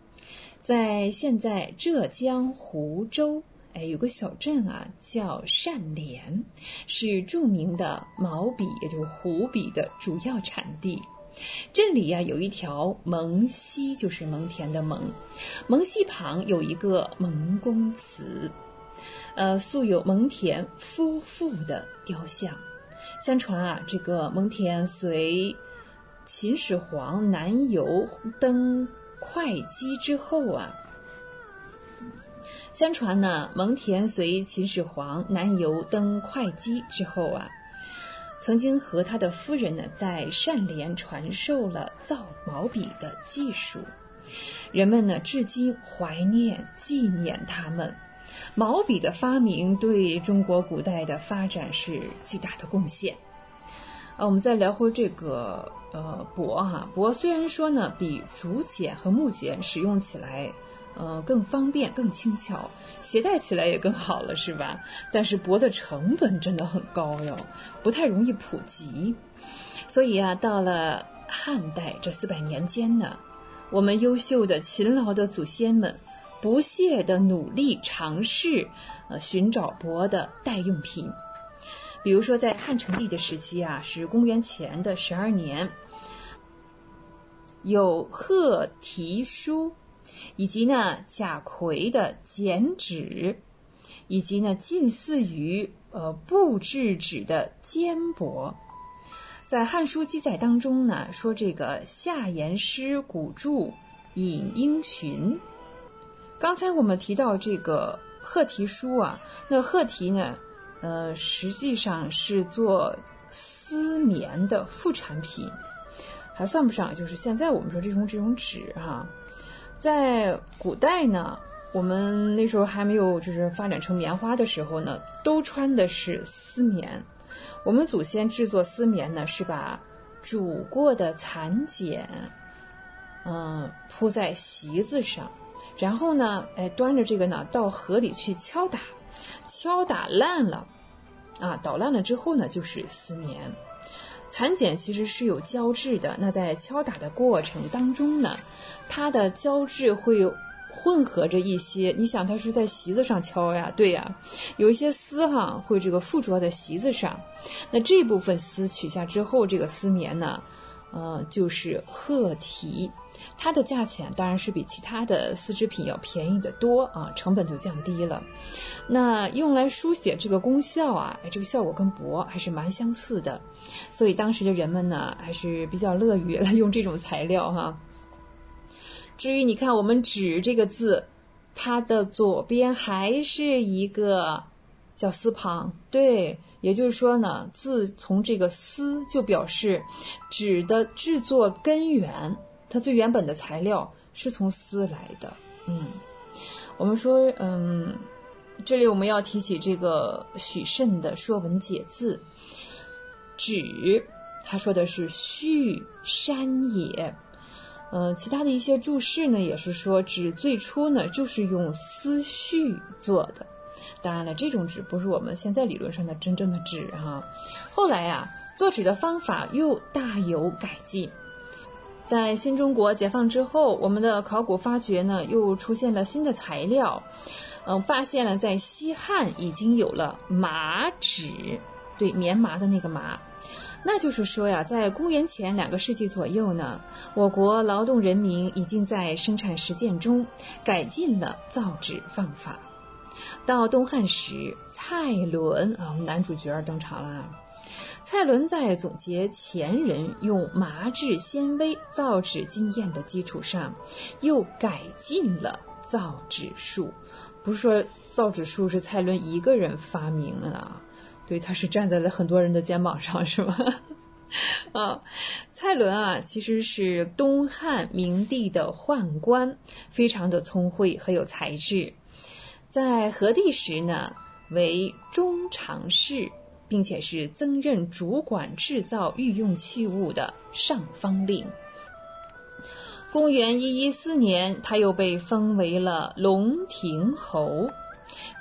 在现在浙江湖州。哎，有个小镇啊，叫善连，是著名的毛笔，也就是湖笔的主要产地。镇里呀，有一条蒙溪，就是蒙恬的蒙。蒙溪旁有一个蒙公祠，呃，素有蒙恬夫妇的雕像。相传啊，这个蒙恬随秦始皇南游登会稽之后啊。相传呢，蒙恬随秦始皇南游登会稽之后啊，曾经和他的夫人呢在善连传授了造毛笔的技术，人们呢至今怀念纪念他们。毛笔的发明对中国古代的发展是巨大的贡献。啊，我们再聊回这个呃帛哈，帛虽然说呢比竹简和木简使用起来。呃，更方便、更轻巧，携带起来也更好了，是吧？但是帛的成本真的很高哟，不太容易普及。所以啊，到了汉代这四百年间呢，我们优秀的、勤劳的祖先们，不懈的努力尝试，呃，寻找帛的代用品。比如说，在汉成帝的时期啊，是公元前的十二年，有贺题书。以及呢，贾逵的剪纸，以及呢，近似于呃布制纸的缣帛，在《汉书》记载当中呢，说这个夏言师古著引英寻。刚才我们提到这个贺题书啊，那贺题呢，呃，实际上是做丝棉的副产品，还算不上，就是现在我们说这种这种纸哈，在古代呢，我们那时候还没有就是发展成棉花的时候呢，都穿的是丝棉。我们祖先制作丝棉呢，是把煮过的蚕茧，嗯，铺在席子上，然后呢，哎，端着这个呢到河里去敲打，敲打烂了。啊，捣烂了之后呢，就是丝棉。蚕茧其实是有胶质的，那在敲打的过程当中呢，它的胶质会混合着一些。你想，它是在席子上敲呀，对呀，有一些丝哈会这个附着在席子上。那这部分丝取下之后，这个丝棉呢，呃，就是鹤蹄。它的价钱当然是比其他的丝织品要便宜的多啊，成本就降低了。那用来书写这个功效啊，哎，这个效果跟帛还是蛮相似的，所以当时的人们呢还是比较乐于来用这种材料哈。至于你看我们“纸”这个字，它的左边还是一个叫丝旁，对，也就是说呢，自从这个“丝”就表示纸的制作根源。它最原本的材料是从丝来的，嗯，我们说，嗯，这里我们要提起这个许慎的《说文解字》，纸，他说的是续山也，呃，其他的一些注释呢，也是说纸最初呢就是用丝絮做的，当然了，这种纸不是我们现在理论上的真正的纸哈，后来呀，做纸的方法又大有改进。在新中国解放之后，我们的考古发掘呢又出现了新的材料，嗯，发现了在西汉已经有了麻纸，对，棉麻的那个麻，那就是说呀，在公元前两个世纪左右呢，我国劳动人民已经在生产实践中改进了造纸方法。到东汉时，蔡伦啊，我们男主角登场了。蔡伦在总结前人用麻质纤维造纸经验的基础上，又改进了造纸术。不是说造纸术是蔡伦一个人发明的，对，他是站在了很多人的肩膀上，是吗？啊，蔡伦啊，其实是东汉明帝的宦官，非常的聪慧，很有才智。在和帝时呢，为中常侍。并且是曾任主管制造御用器物的上方令。公元一一四年，他又被封为了龙庭侯。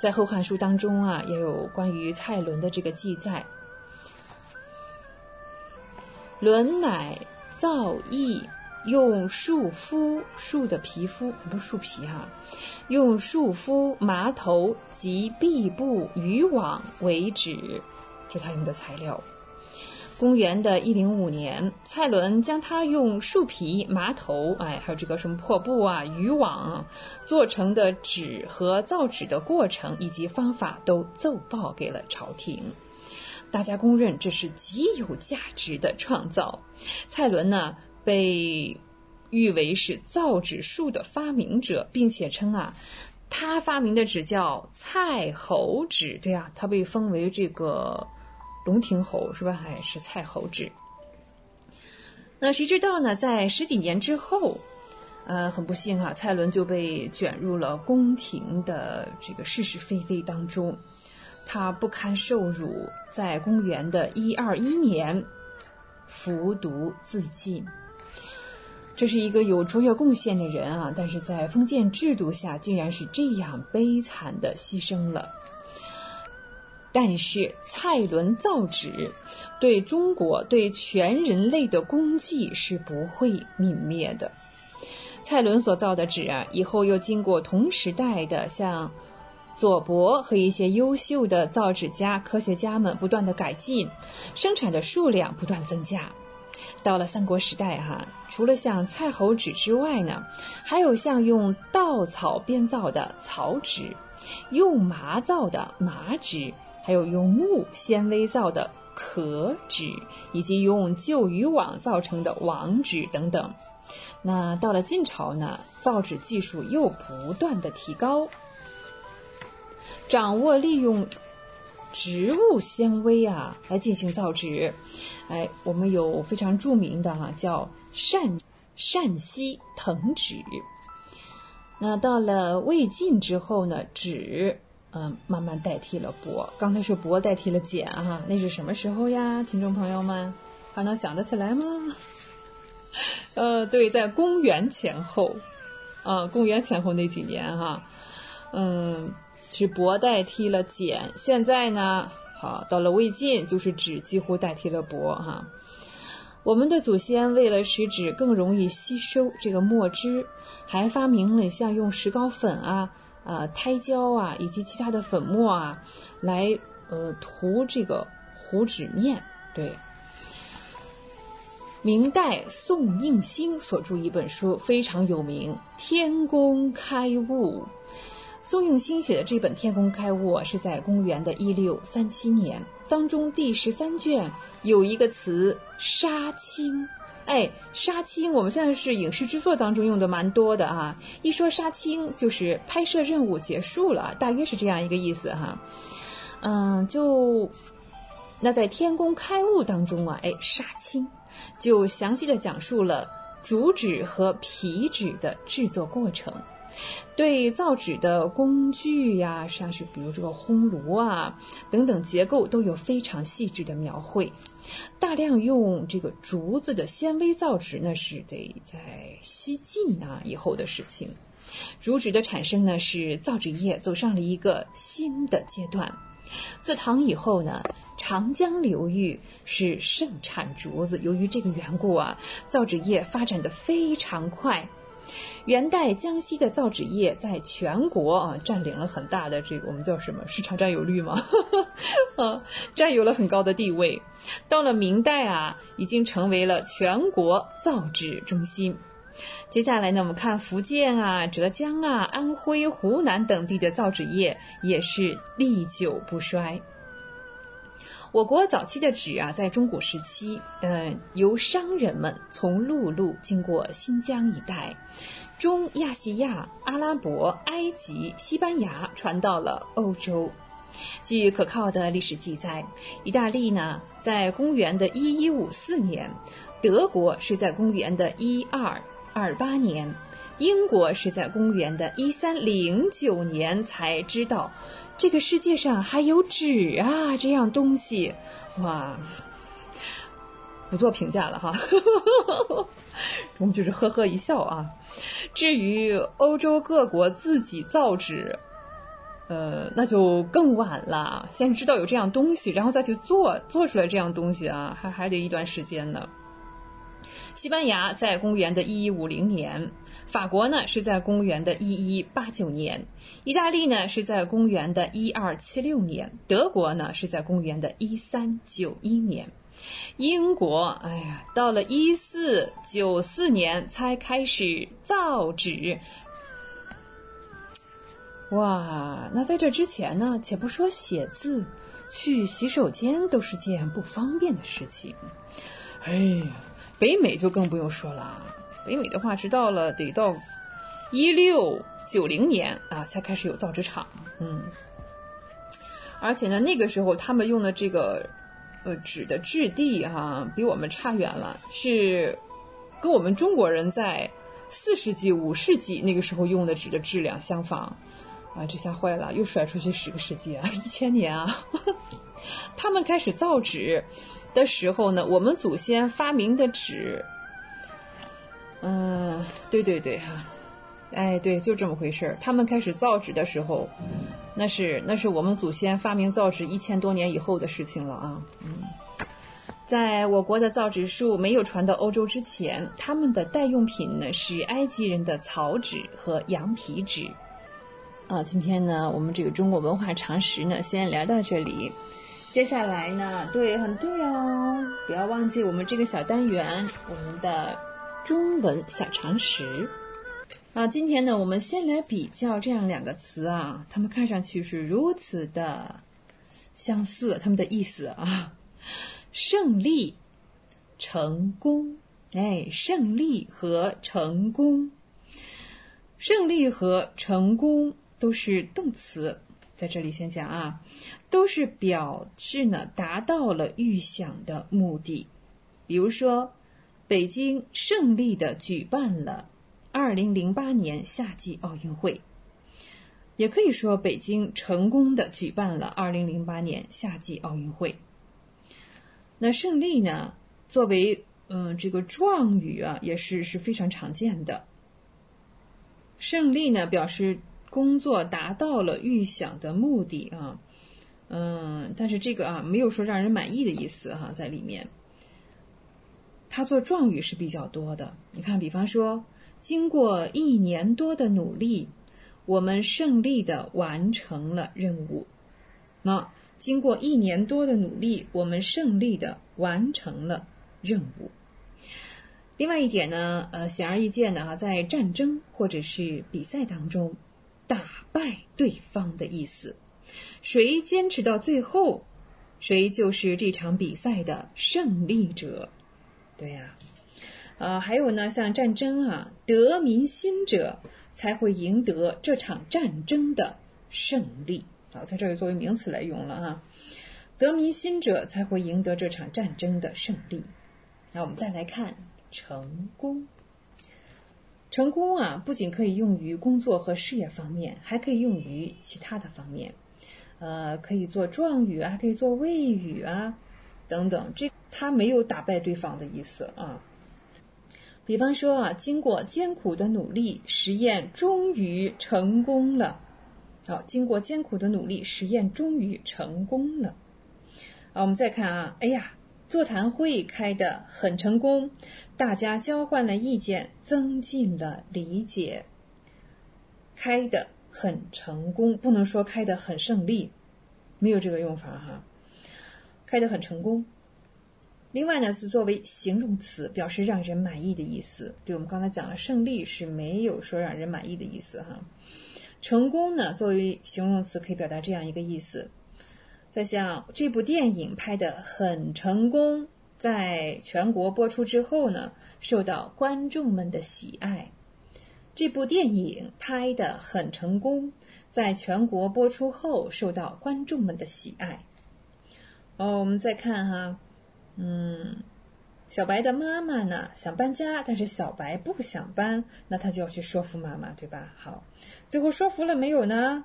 在《后汉书》当中啊，也有关于蔡伦的这个记载。伦乃造诣，用树肤树的皮肤不是树皮哈，用树肤麻头及壁布渔网为纸。是他用的材料。公元的一零五年，蔡伦将他用树皮、麻头，哎，还有这个什么破布啊、渔网做成的纸和造纸的过程以及方法都奏报给了朝廷。大家公认这是极有价值的创造。蔡伦呢，被誉为是造纸术的发明者，并且称啊，他发明的纸叫蔡侯纸。对啊，他被封为这个。龙庭侯是吧？哎，是蔡侯制。那谁知道呢？在十几年之后，呃，很不幸啊，蔡伦就被卷入了宫廷的这个是是非非当中，他不堪受辱，在公元的一二一年服毒自尽。这是一个有卓越贡献的人啊，但是在封建制度下，竟然是这样悲惨的牺牲了。但是蔡伦造纸，对中国、对全人类的功绩是不会泯灭的。蔡伦所造的纸啊，以后又经过同时代的像左伯和一些优秀的造纸家、科学家们不断的改进，生产的数量不断增加。到了三国时代，哈，除了像蔡侯纸之外呢，还有像用稻草编造的草纸，用麻造的麻纸。还有用木纤维造的壳纸，以及用旧渔网造成的网纸等等。那到了晋朝呢，造纸技术又不断的提高，掌握利用植物纤维啊来进行造纸。哎，我们有非常著名的哈、叫善善溪藤纸。那到了魏晋之后呢，纸嗯慢慢代替了帛。刚才是帛代替了碱哈、那是什么时候呀？听众朋友们还能想得起来吗？呃，对，在公元前后，啊，公元前后那几年哈、嗯，是帛代替了碱。现在呢，好，到了魏晋，就是纸几乎代替了帛哈、我们的祖先为了使纸更容易吸收这个墨汁，还发明了像用石膏粉啊、啊胎胶啊以及其他的粉末啊，来呃涂这个糊纸面。对，明代宋应星所著一本书非常有名，《天工开物》。宋应星写的这本《天工开物》啊，是在公元的一六三七年，当中第十三卷有一个词“杀青”。哎，杀青，我们现在是影视制作当中用的蛮多的啊。一说杀青，就是拍摄任务结束了，大约是这样一个意思哈。嗯，就那在《天工开物》当中啊，哎，杀青就详细的讲述了竹纸和皮纸的制作过程。对造纸的工具呀，像是比如这个烘炉啊等等结构都有非常细致的描绘。大量用这个竹子的纤维造纸呢，是得在西晋啊以后的事情。竹纸的产生呢，是造纸业走上了一个新的阶段。自唐以后呢，长江流域是盛产竹子，由于这个缘故啊，造纸业发展的非常快。元代江西的造纸业在全国啊占领了很大的这个我们叫什么市场占有率吗？啊，占有了很高的地位。到了明代啊，已经成为了全国造纸中心。接下来呢，我们看福建啊、浙江啊、安徽、湖南等地的造纸业也是历久不衰。我国早期的纸啊，在中古时期，呃，由商人们从陆路经过新疆一带，中亚细亚、阿拉伯、埃及、西班牙，传到了欧洲。据可靠的历史记载，意大利呢，在公元的一一五四年，德国是在公元的一二二八年，英国是在公元的一三零九年才知道。这个世界上还有纸啊，这样东西，哇，不做评价了哈，我们就是呵呵一笑啊。至于欧洲各国自己造纸，呃，那就更晚了。先知道有这样东西，然后再去做，做出来这样东西啊，还还得一段时间呢。西班牙在公元的一一五零年。法国呢是在公元的一一八九年，意大利呢是在公元的一二七六年，德国呢是在公元的一三九一年，英国哎呀，到了一四九四年才开始造纸。哇，那在这之前呢，且不说写字，去洗手间都是件不方便的事情。哎呀，北美就更不用说了。北美的话，直到了得到一六九零年啊，才开始有造纸厂。嗯，而且呢，那个时候他们用的这个呃纸的质地哈、啊，比我们差远了，是跟我们中国人在四世纪、五世纪那个时候用的纸的质量相仿。啊，这下坏了，又甩出去十个世纪啊，一千年啊！他们开始造纸的时候呢，我们祖先发明的纸。嗯，对对对哈，哎，对，就这么回事儿。他们开始造纸的时候，那是那是我们祖先发明造纸一千多年以后的事情了啊。嗯，在我国的造纸术没有传到欧洲之前，他们的代用品呢是埃及人的草纸和羊皮纸。啊，今天呢，我们这个中国文化常识呢，先聊到这里。接下来呢，对，很对哦，不要忘记我们这个小单元，我们的。中文小常识。啊，今天呢，我们先来比较这样两个词啊，它们看上去是如此的相似，它们的意思啊，胜利、成功，哎，胜利和成功，胜利和成功都是动词，在这里先讲啊，都是表示呢达到了预想的目的。比如说，北京胜利的举办了2008年夏季奥运会，也可以说北京成功的举办了2008年夏季奥运会。那胜利呢，作为嗯这个状语啊，也是是非常常见的。胜利呢，表示工作达到了预想的目的啊，嗯，但是这个啊，没有说让人满意的意思哈，在里面。它做状语是比较多的。你看，比方说，经过一年多的努力，我们胜利的完成了任务。那经过一年多的努力，我们胜利的完成了任务。另外一点呢，呃，显而易见的哈，在战争或者是比赛当中，打败对方的意思，谁坚持到最后，谁就是这场比赛的胜利者。对呀，呃，还有呢，像战争啊，得民心者才会赢得这场战争的胜利。好，在这里作为名词来用了啊，得民心者才会赢得这场战争的胜利。那我们再来看。成功，成功啊，不仅可以用于工作和事业方面，还可以用于其他的方面。呃，可以做状语啊，可以做谓语啊，等等。这他没有打败对方的意思啊。比方说啊，经过艰苦的努力，实验终于成功了。好，经过艰苦的努力，实验终于成功了。啊，我们再看啊，哎呀。座谈会开得很成功，大家交换了意见，增进了理解。开得很成功，不能说开得很胜利，没有这个用法哈。开得很成功。另外呢，是作为形容词，表示让人满意的意思。对我们刚才讲了，胜利是没有说让人满意的意思哈。成功呢，作为形容词，可以表达这样一个意思。再像这部电影拍得很成功，在全国播出之后呢，受到观众们的喜爱。这部电影拍得很成功，在全国播出后受到观众们的喜爱。哦，我们再看哈，嗯，小白的妈妈呢想搬家，但是小白不想搬，那他就要去说服妈妈，对吧？好，最后说服了没有呢？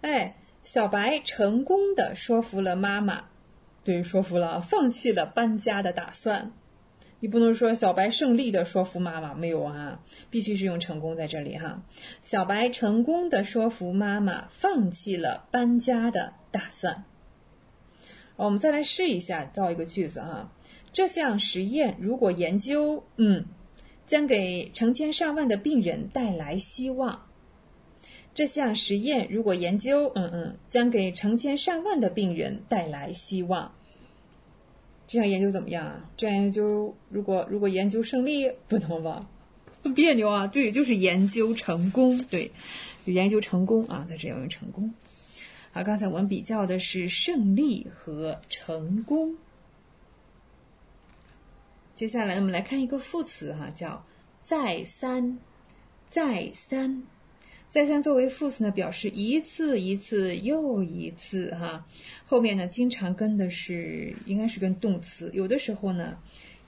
哎。小白成功的说服了妈妈，对，说服了，放弃了搬家的打算。你不能说小白胜利的说服妈妈，没有啊，必须是用成功在这里哈。小白成功的说服妈妈，放弃了搬家的打算。我们再来试一下造一个句子哈。这项实验如果研究，嗯，将给成千上万的病人带来希望。这项实验如果研究，嗯嗯，将给成千上万的病人带来希望。这项研究怎么样啊？这样研究如果如果研究胜利，不能吧？别扭啊！对，就是研究成功，对，研究成功啊，在这要用成功。好，刚才我们比较的是胜利和成功。接下来我们来看一个副词哈，叫再三，再三。再三作为副词呢，表示一次一次又一次哈。后面呢，经常跟的是应该是跟动词，有的时候呢，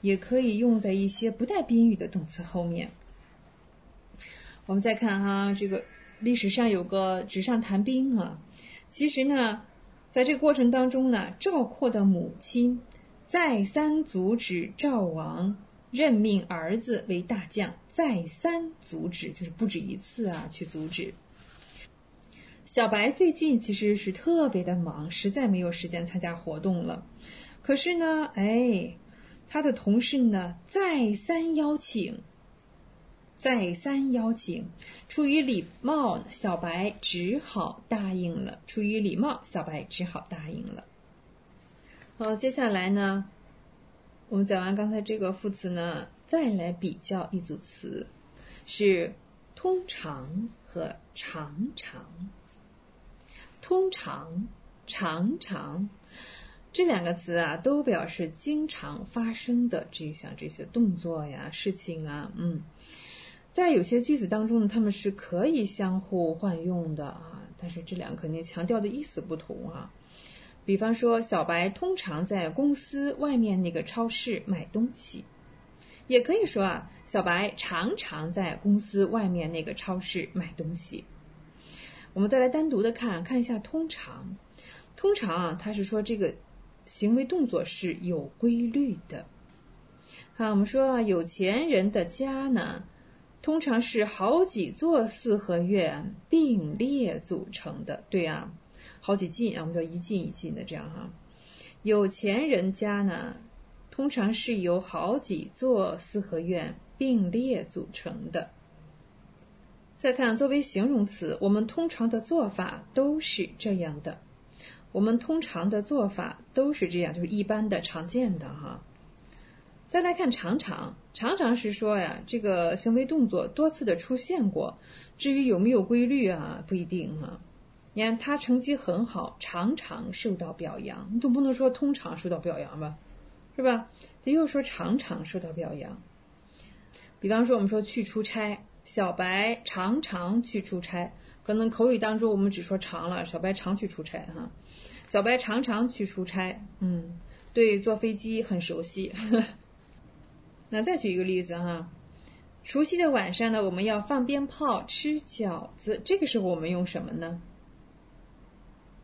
也可以用在一些不带宾语的动词后面。我们再看哈，这个历史上有个纸上谈兵啊。其实呢，在这个过程当中呢，赵括的母亲再三阻止赵王。任命儿子为大将，再三阻止，就是不止一次啊，去阻止。小白最近其实是特别的忙，实在没有时间参加活动了。可是呢，哎，他的同事呢再三邀请，再三邀请，出于礼貌，小白只好答应了。出于礼貌，小白只好答应了。好，接下来呢？我们讲完刚才这个副词呢，再来比较一组词，是通常和常常。通常、常常 这两个词啊，都表示经常发生的这项这些动作呀、事情啊。嗯，在有些句子当中呢，他们是可以相互换用的啊，但是这两个肯定强调的意思不同啊。比方说，小白通常在公司外面那个超市买东西，也可以说啊，小白常常在公司外面那个超市买东西。我们再来单独的看看一下，通常，通常啊，它是说这个行为动作是有规律的。看，我们说啊，有钱人的家呢，通常是好几座四合院并列组成的，对啊。好几进啊，我们叫一进一进的这样哈。有钱人家呢，通常是由好几座四合院并列组成的。再看作为形容词，我们通常的做法都是这样的。我们通常的做法都是这样，就是一般的、常见的哈。再来看常常，常常是说呀，这个行为动作多次的出现过。至于有没有规律啊，不一定哈。你看他成绩很好，常常受到表扬。你总不能说通常受到表扬吧，是吧？得又说常常受到表扬。比方说，我们说去出差，小白常常去出差。可能口语当中我们只说常了，小白常去出差哈。小白常常去出差，嗯，对，坐飞机很熟悉。那再举一个例子哈，除夕的晚上呢，我们要放鞭炮、吃饺子，这个时候我们用什么呢？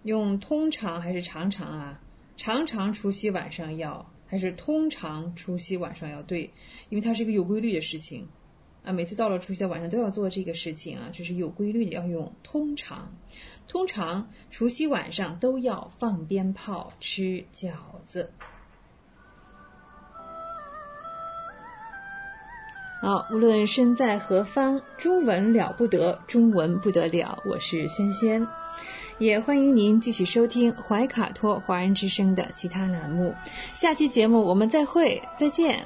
用通常还是常常啊？常常除夕晚上要，还是通常除夕晚上要？对，因为它是一个有规律的事情啊。每次到了除夕的晚上都要做这个事情啊，这是有规律的，要用通常。通常除夕晚上都要放鞭炮、吃饺子。好，无论身在何方，中文了不得，中文不得了。我是轩轩。也欢迎您继续收听怀卡托华人之声的其他栏目。下期节目我们再会，再见。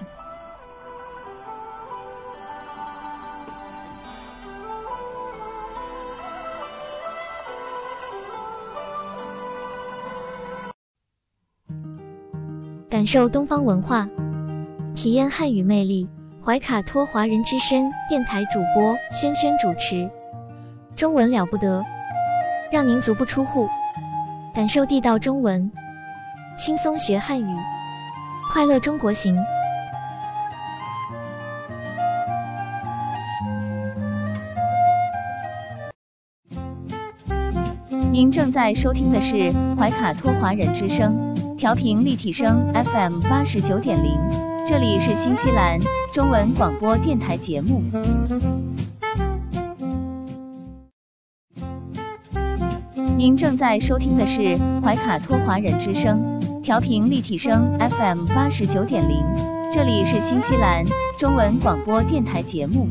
感受东方文化，体验汉语魅力。怀卡托华人之声电台主播轩轩主持，中文了不得。让您足不出户，感受地道中文，轻松学汉语，快乐中国行。您正在收听的是怀卡托华人之声，调频立体声 FM 八十九点零，这里是新西兰中文广播电台节目。您正在收听的是怀卡托华人之声，调频立体声 FM 八十九点零，这里是新西兰中文广播电台节目。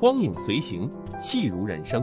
光影随行，戏如人生。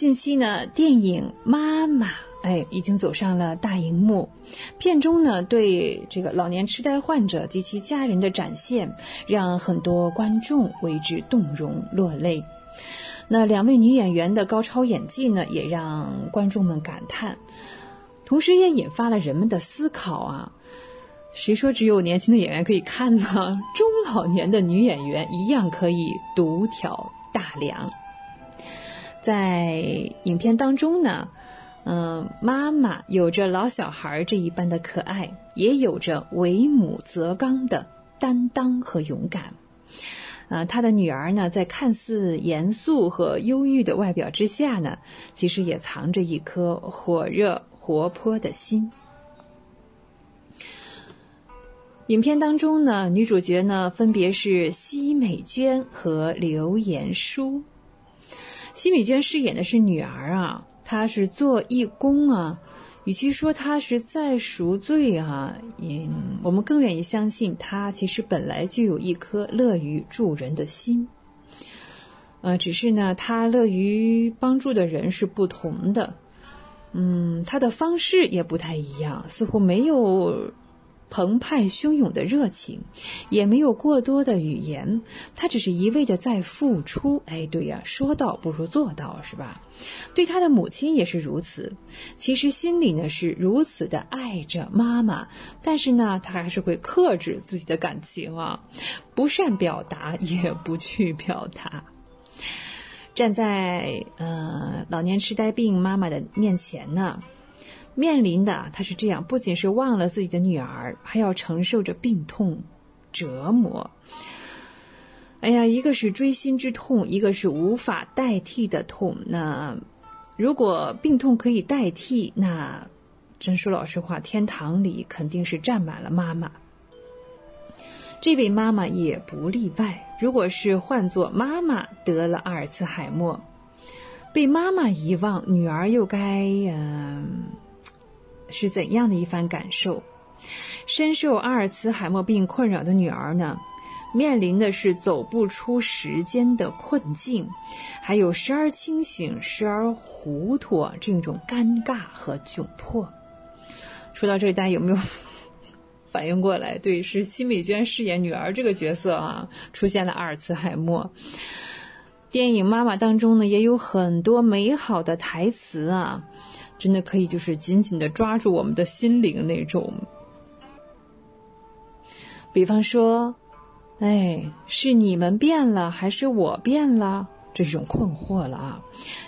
近期呢，电影《妈妈》哎，已经走上了大荧幕。片中呢，对这个老年痴呆患者及其家人的展现，让很多观众为之动容落泪。那两位女演员的高超演技呢，也让观众们感叹，同时也引发了人们的思考啊。谁说只有年轻的演员可以看呢？中老年的女演员一样可以独挑大梁。在影片当中呢，嗯，妈妈有着老小孩这一般的可爱，也有着为母则刚的担当和勇敢。啊，他的女儿呢，在看似严肃和忧郁的外表之下呢，其实也藏着一颗火热活泼的心。影片当中呢，女主角呢分别是奚美娟和刘延书。奚美娟饰演的是女儿啊，她是做义工啊。与其说她是在赎罪啊，嗯，我们更愿意相信她其实本来就有一颗乐于助人的心。呃，只是呢，她乐于帮助的人是不同的，嗯，她的方式也不太一样，似乎没有。澎湃汹涌的热情，也没有过多的语言，他只是一味的在付出。哎，对呀，说到不如做到，是吧？对他的母亲也是如此。其实心里呢是如此的爱着妈妈，但是呢，他还是会克制自己的感情啊，不善表达，也不去表达。站在呃老年痴呆病妈妈的面前呢。面临的他是这样，不仅是忘了自己的女儿，还要承受着病痛折磨。哎呀，一个是锥心之痛，一个是无法代替的痛。那如果病痛可以代替，那真说老实话，天堂里肯定是站满了妈妈。这位妈妈也不例外。如果是换做妈妈得了阿尔茨海默，被妈妈遗忘，女儿又该嗯？是怎样的一番感受？深受阿尔茨海默病困扰的女儿呢，面临的是走不出时间的困境，还有时而清醒、时而糊涂这种尴尬和窘迫。说到这里，大家有没有反应过来？对，是奚美娟饰演女儿这个角色啊，出现了阿尔茨海默。电影《妈妈》当中呢，也有很多美好的台词啊。真的可以，就是紧紧的抓住我们的心灵那种。比方说，哎，是你们变了，还是我变了？这是一种困惑了啊！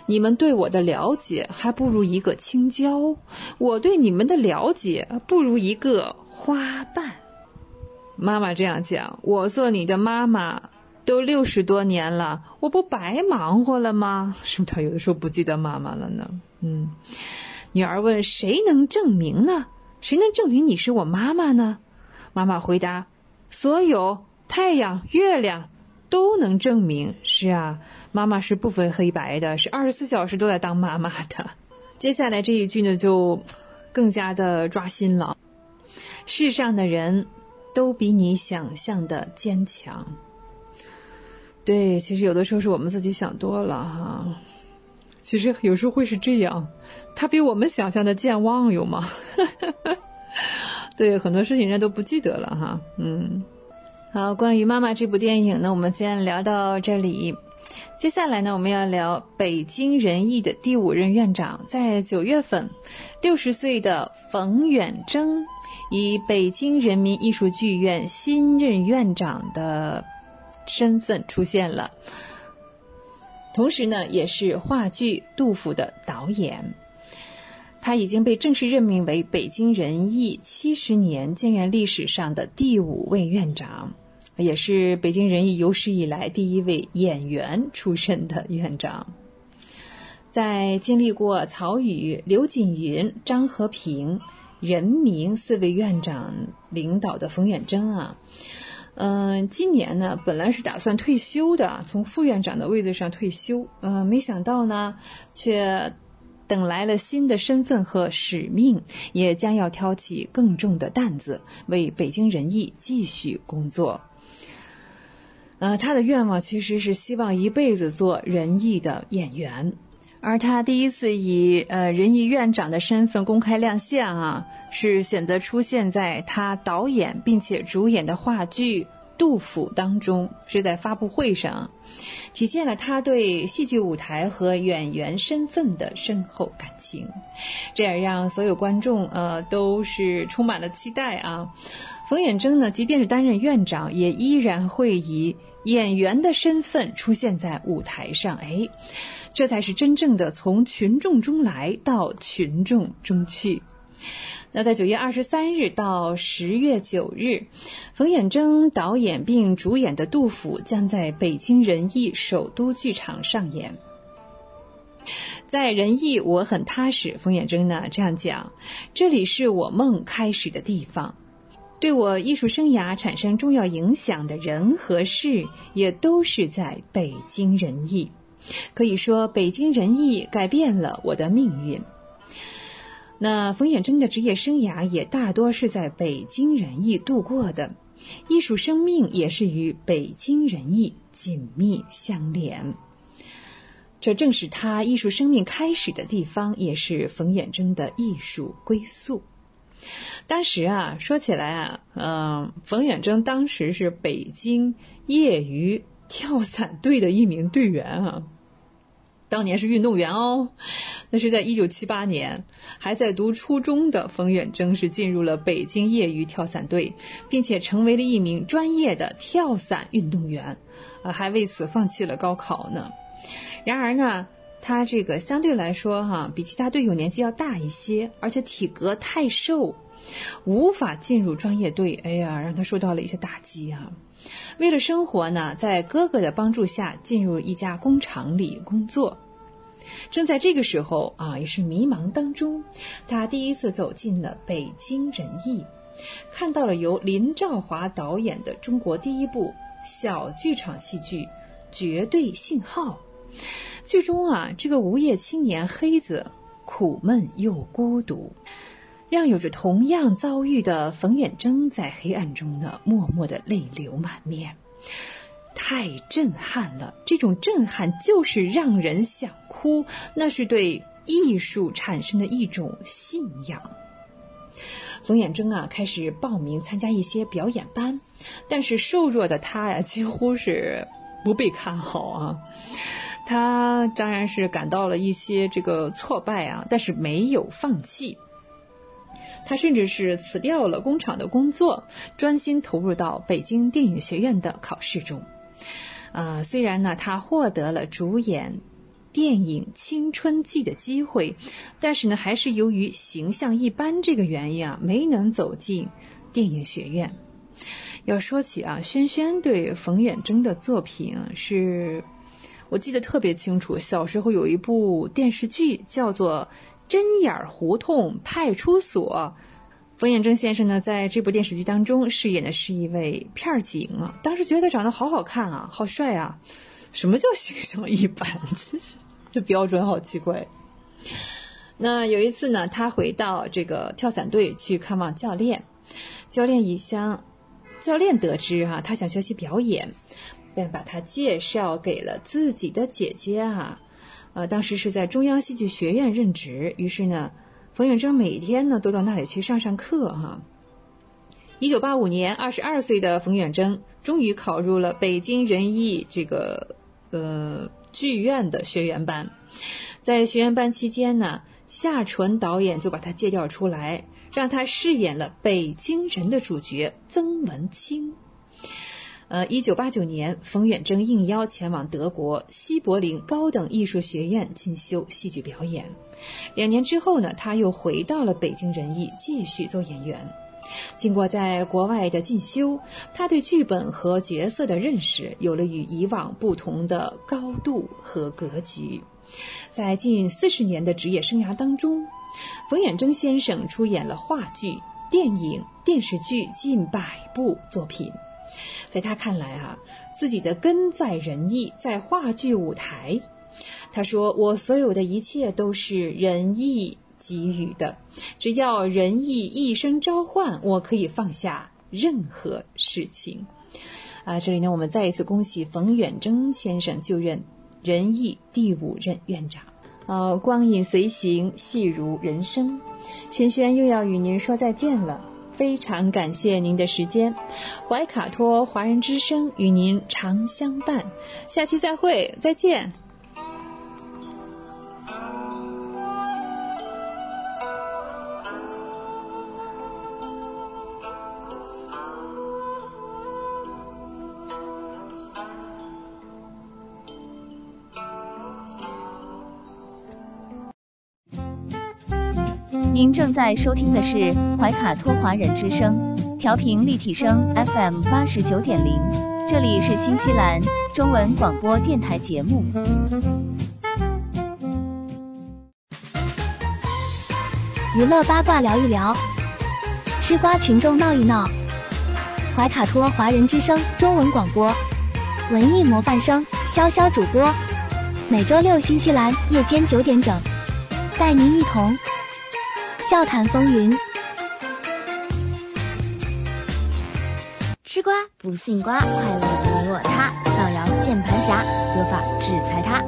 你们对我的了解还不如一个青椒，我对你们的了解不如一个花瓣。妈妈这样讲，我做你的妈妈都六十多年了，我不白忙活了吗？是不是他有的时候不记得妈妈了呢？嗯。女儿问：“谁能证明呢？谁能证明你是我妈妈呢？”妈妈回答：“所有太阳、月亮都能证明。是啊，妈妈是不分黑白的，是二十四小时都在当妈妈的。”接下来这一句呢，就更加的抓心了。世上的人都比你想象的坚强。对，其实有的时候是我们自己想多了哈。其实有时候会是这样，他比我们想象的健忘有吗？对，很多事情人家都不记得了哈。嗯，好，关于《妈妈》这部电影呢，我们先聊到这里。接下来呢，我们要聊北京人艺的第五任院长，在九月份，六十岁的冯远征以北京人民艺术剧院新任院长的身份出现了。同时呢，也是话剧《杜甫》的导演，他已经被正式任命为北京人艺七十年建院历史上的第五位院长，也是北京人艺有史以来第一位演员出身的院长。在经历过曹禺、刘锦云、张和平、任明四位院长领导的冯远征啊。嗯，今年呢，本来是打算退休的，从副院长的位置上退休。嗯，没想到呢，却等来了新的身份和使命，也将要挑起更重的担子，为北京人艺继续工作。呃，他的愿望其实是希望一辈子做人艺的演员。而他第一次以呃人艺院长的身份公开亮相啊，是选择出现在他导演并且主演的话剧《杜甫》当中，是在发布会上，体现了他对戏剧舞台和演员身份的深厚感情，这也让所有观众呃都是充满了期待啊。冯远征呢，即便是担任院长，也依然会以演员的身份出现在舞台上，哎，这才是真正的从群众中来到群众中去。那在九月二十三日到十月九日，冯远征导演并主演的《杜甫》将在北京人艺首都剧场上演。在仁义，我很踏实。冯远征呢这样讲：“这里是我梦开始的地方，对我艺术生涯产生重要影响的人和事，也都是在北京人艺。可以说，北京人艺改变了我的命运。那冯远征的职业生涯也大多是在北京人艺度过的，艺术生命也是与北京人艺紧密相连。”这正是他艺术生命开始的地方，也是冯远征的艺术归宿。当时啊，说起来啊，嗯，冯远征当时是北京业余跳伞队的一名队员啊，当年是运动员哦。那是在一九七八年，还在读初中的冯远征是进入了北京业余跳伞队，并且成为了一名专业的跳伞运动员，啊，还为此放弃了高考呢。然而呢，他这个相对来说哈，比其他队友年纪要大一些，而且体格太瘦，无法进入专业队。哎呀，让他受到了一些打击啊！为了生活呢，在哥哥的帮助下，进入一家工厂里工作。正在这个时候啊，也是迷茫当中，他第一次走进了北京人艺，看到了由林兆华导演的中国第一部小剧场戏剧《绝对信号》。剧中啊，这个无业青年黑子苦闷又孤独，让有着同样遭遇的冯远征在黑暗中呢，默默的泪流满面，太震撼了！这种震撼就是让人想哭，那是对艺术产生的一种信仰。冯远征啊，开始报名参加一些表演班，但是瘦弱的他呀，几乎是不被看好啊。他当然是感到了一些这个挫败啊，但是没有放弃。他甚至是辞掉了工厂的工作，专心投入到北京电影学院的考试中。啊，虽然呢，他获得了主演电影《青春记》的机会，但是呢，还是由于形象一般这个原因啊，没能走进电影学院。要说起啊，轩轩对冯远征的作品是。我记得特别清楚，小时候有一部电视剧叫做《针眼胡同派出所》，冯远征先生呢在这部电视剧当中饰演的是一位片警啊，当时觉得长得好好看啊，好帅啊！什么叫形象一般？这这标准好奇怪。那有一次呢，他回到这个跳伞队去看望教练，教练已向教练得知哈，他想学习表演。便把他介绍给了自己的姐姐啊，呃，当时是在中央戏剧学院任职。于是呢，冯远征每天呢都到那里去上上课哈。一九八五年，二十二岁的冯远征终于考入了北京人艺这个呃剧院的学员班。在学员班期间呢，夏纯导演就把他借调出来，让他饰演了北京人的主角曾文清。呃，一九八九年，冯远征应邀前往德国西柏林高等艺术学院进修戏剧表演。两年之后呢，他又回到了北京人艺继续做演员。经过在国外的进修，他对剧本和角色的认识有了与以往不同的高度和格局。在近四十年的职业生涯当中，冯远征先生出演了话剧、电影、电视剧近百部作品。在他看来啊，自己的根在仁义，在话剧舞台。他说：“我所有的一切都是仁义给予的，只要仁义一声召唤，我可以放下任何事情。”啊，这里呢，我们再一次恭喜冯远征先生就任仁义第五任院长。呃，光影随行，戏如人生。轩轩又要与您说再见了。非常感谢您的时间，怀卡托华人之声与您常相伴，下期再会，再见。您正在收听的是怀卡托华人之声，调频立体声 FM 八十九点零，这里是新西兰中文广播电台节目。娱乐八卦聊一聊，吃瓜群众闹一闹。怀卡托华人之声中文广播，文艺模范生潇潇主播，每周六新西兰夜间九点整，带您一同笑谈风云。吃瓜不信瓜，快乐你我他，造谣键盘侠，有法制裁他。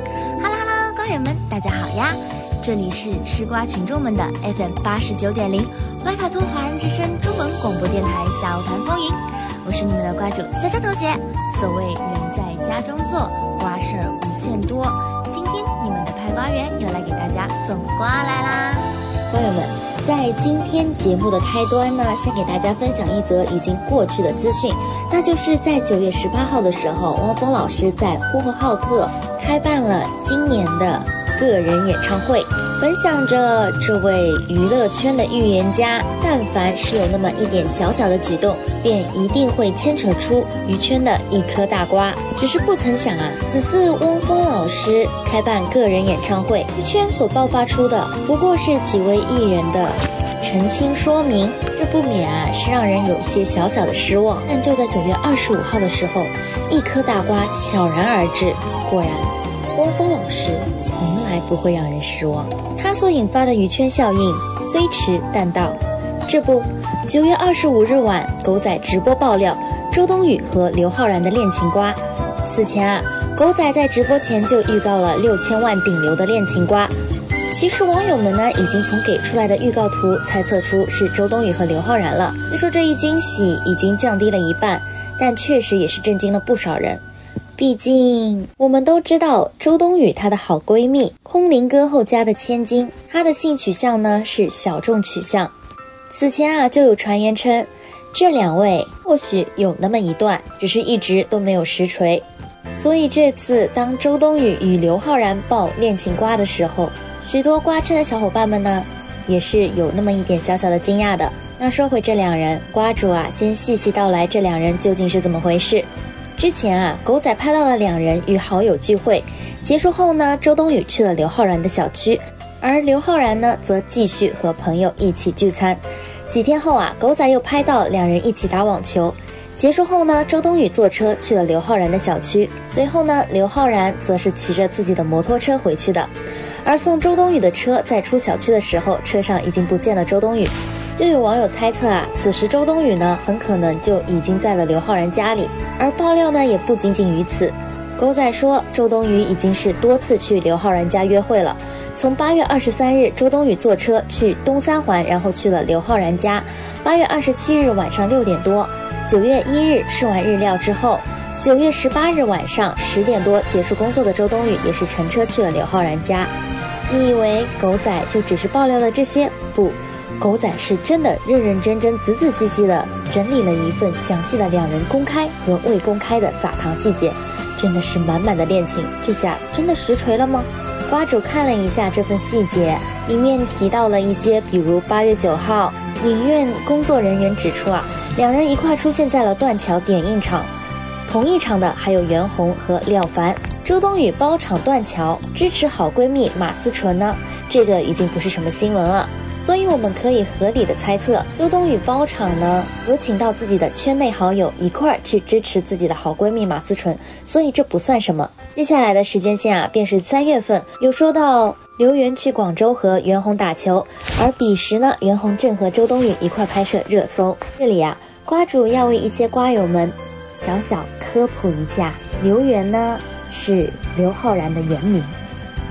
哈喽哈喽，瓜友们，大家好呀！这里是吃瓜群众们的 FM 八十九点零怀卡托华人之声中文广播电台笑谈风云，我是你们的瓜主潇潇同学。所谓人在家中坐，瓜事儿无限多。今天你们的派瓜员又来给大家送瓜来啦！朋友们，在今天节目的开端呢，先给大家分享一则已经过去的资讯，那就是在九月十八号的时候，汪峰老师在呼和浩特开办了今年的。个人演唱会，本想着这位娱乐圈的预言家，但凡是有那么一点小小的举动，便一定会牵扯出娱圈的一颗大瓜。只是不曾想啊，此次汪峰老师开办个人演唱会，娱圈所爆发出的不过是几位艺人的澄清说明，这不免啊是让人有一些小小的失望。但就在九月二十五号的时候，一颗大瓜悄然而至，果然。汪峰老师从来不会让人失望，他所引发的娱圈效应虽迟但到。这不，九月二十五日晚，狗仔直播爆料周冬雨和刘昊然的恋情瓜。此前啊，狗仔在直播前就预告了六千万顶流的恋情瓜。其实网友们呢，已经从给出来的预告图猜测出是周冬雨和刘昊然了。虽说这一惊喜已经降低了一半，但确实也是震惊了不少人。毕竟，我们都知道周冬雨她的好闺蜜空灵歌后家的千金，她的性取向呢是小众取向。此前啊就有传言称，这两位或许有那么一段，只是一直都没有实锤。所以这次当周冬雨与刘昊然爆恋情瓜的时候，许多瓜圈的小伙伴们呢也是有那么一点小小的惊讶的。那说回这两人，瓜主啊先细细道来这两人究竟是怎么回事。之前啊，狗仔拍到了两人与好友聚会结束后呢，周冬雨去了刘昊然的小区，而刘昊然呢则继续和朋友一起聚餐。几天后啊，狗仔又拍到两人一起打网球结束后呢，周冬雨坐车去了刘昊然的小区，随后呢，刘昊然则是骑着自己的摩托车回去的，而送周冬雨的车在出小区的时候，车上已经不见了周冬雨。就有网友猜测啊，此时周冬雨呢很可能就已经在了刘昊然家里，而爆料呢也不仅仅于此。狗仔说，周冬雨已经是多次去刘昊然家约会了。从八月二十三日，周冬雨坐车去东三环，然后去了刘昊然家。八月二十七日晚上六点多，九月一日吃完日料之后，九月十八日晚上十点多结束工作的周冬雨也是乘车去了刘昊然家。你以为狗仔就只是爆料了这些？不。狗仔是真的认认真真、仔仔细细的整理了一份详细的两人公开和未公开的撒糖细节，真的是满满的恋情。这下真的实锤了吗？瓜主看了一下这份细节，里面提到了一些，比如八月九号，影院工作人员指出啊，两人一块出现在了断桥点映场，同一场的还有袁弘和廖凡。周冬雨包场断桥，支持好闺蜜马思纯呢，这个已经不是什么新闻了。所以我们可以合理的猜测，周冬雨包场呢，有请到自己的圈内好友一块儿去支持自己的好闺蜜马思纯，所以这不算什么。接下来的时间线啊，便是三月份，有说到刘源去广州和袁弘打球，而彼时呢，袁弘正和周冬雨一块拍摄热搜。这里啊，瓜主要为一些瓜友们小小科普一下，刘源呢是刘昊然的原名。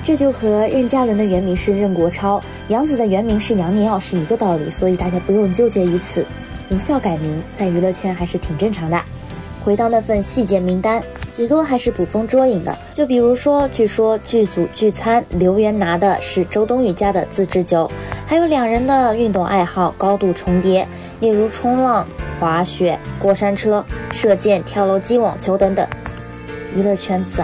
这就和任嘉伦的原名是任国超，杨紫的原名是杨宁奥是一个道理，所以大家不用纠结于此。无效改名在娱乐圈还是挺正常的。回到那份细节名单，许多还是捕风捉影的。就比如说，据说剧组聚餐，刘源拿的是周冬雨家的自制酒，还有两人的运动爱好高度重叠，例如冲浪、滑雪、过山车、射箭、跳楼机、网球等等。娱乐圈这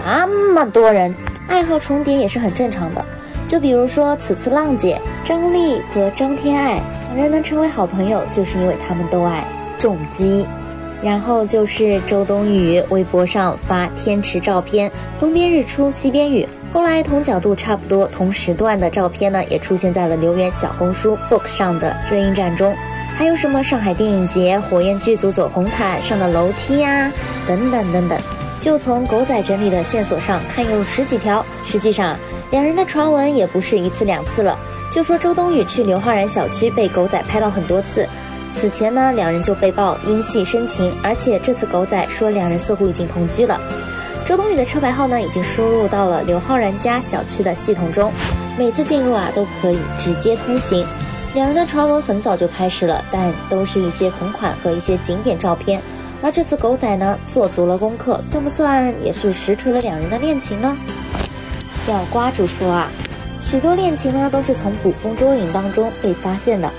么多人。爱好重叠也是很正常的，就比如说此次浪姐张丽和张天爱两人能成为好朋友，就是因为他们都爱重击。然后就是周冬雨微博上发天池照片，东边日出西边雨。后来同角度差不多、同时段的照片呢，也出现在了留言小红书 book 上的热映站中。还有什么上海电影节、火焰剧组走红毯上的楼梯呀，等等等等。就从狗仔整理的线索上看，有十几条。实际上，两人的传闻也不是一次两次了。就说周冬雨去刘昊然小区被狗仔拍到很多次，此前呢，两人就被曝因戏生情，而且这次狗仔说两人似乎已经同居了。周冬雨的车牌号呢，已经输入到了刘昊然家小区的系统中，每次进入啊都可以直接通行。两人的传闻很早就开始了，但都是一些同款和一些景点照片。而这次狗仔呢，做足了功课，算不算也是实锤了两人的恋情呢？要瓜主说啊，许多恋情呢都是从捕风捉影当中被发现的，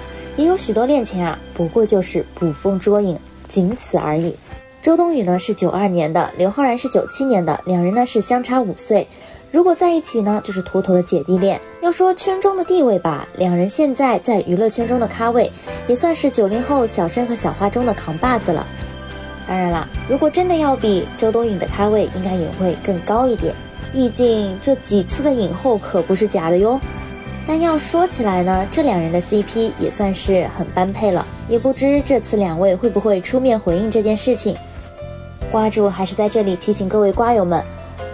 也有许多恋情啊，不过就是捕风捉影，仅此而已。周冬雨呢是九二年的，刘昊然是九七年的，两人呢是相差五岁。如果在一起呢，就是妥妥的姐弟恋。要说圈中的地位吧，两人现在在娱乐圈中的咖位，也算是九零后小生和小花中的扛把子了。当然啦，如果真的要比周冬雨的咖位，应该也会更高一点。毕竟这几次的影后可不是假的哟。但要说起来呢，这两人的 CP 也算是很般配了。也不知这次两位会不会出面回应这件事情。瓜主还是在这里提醒各位瓜友们。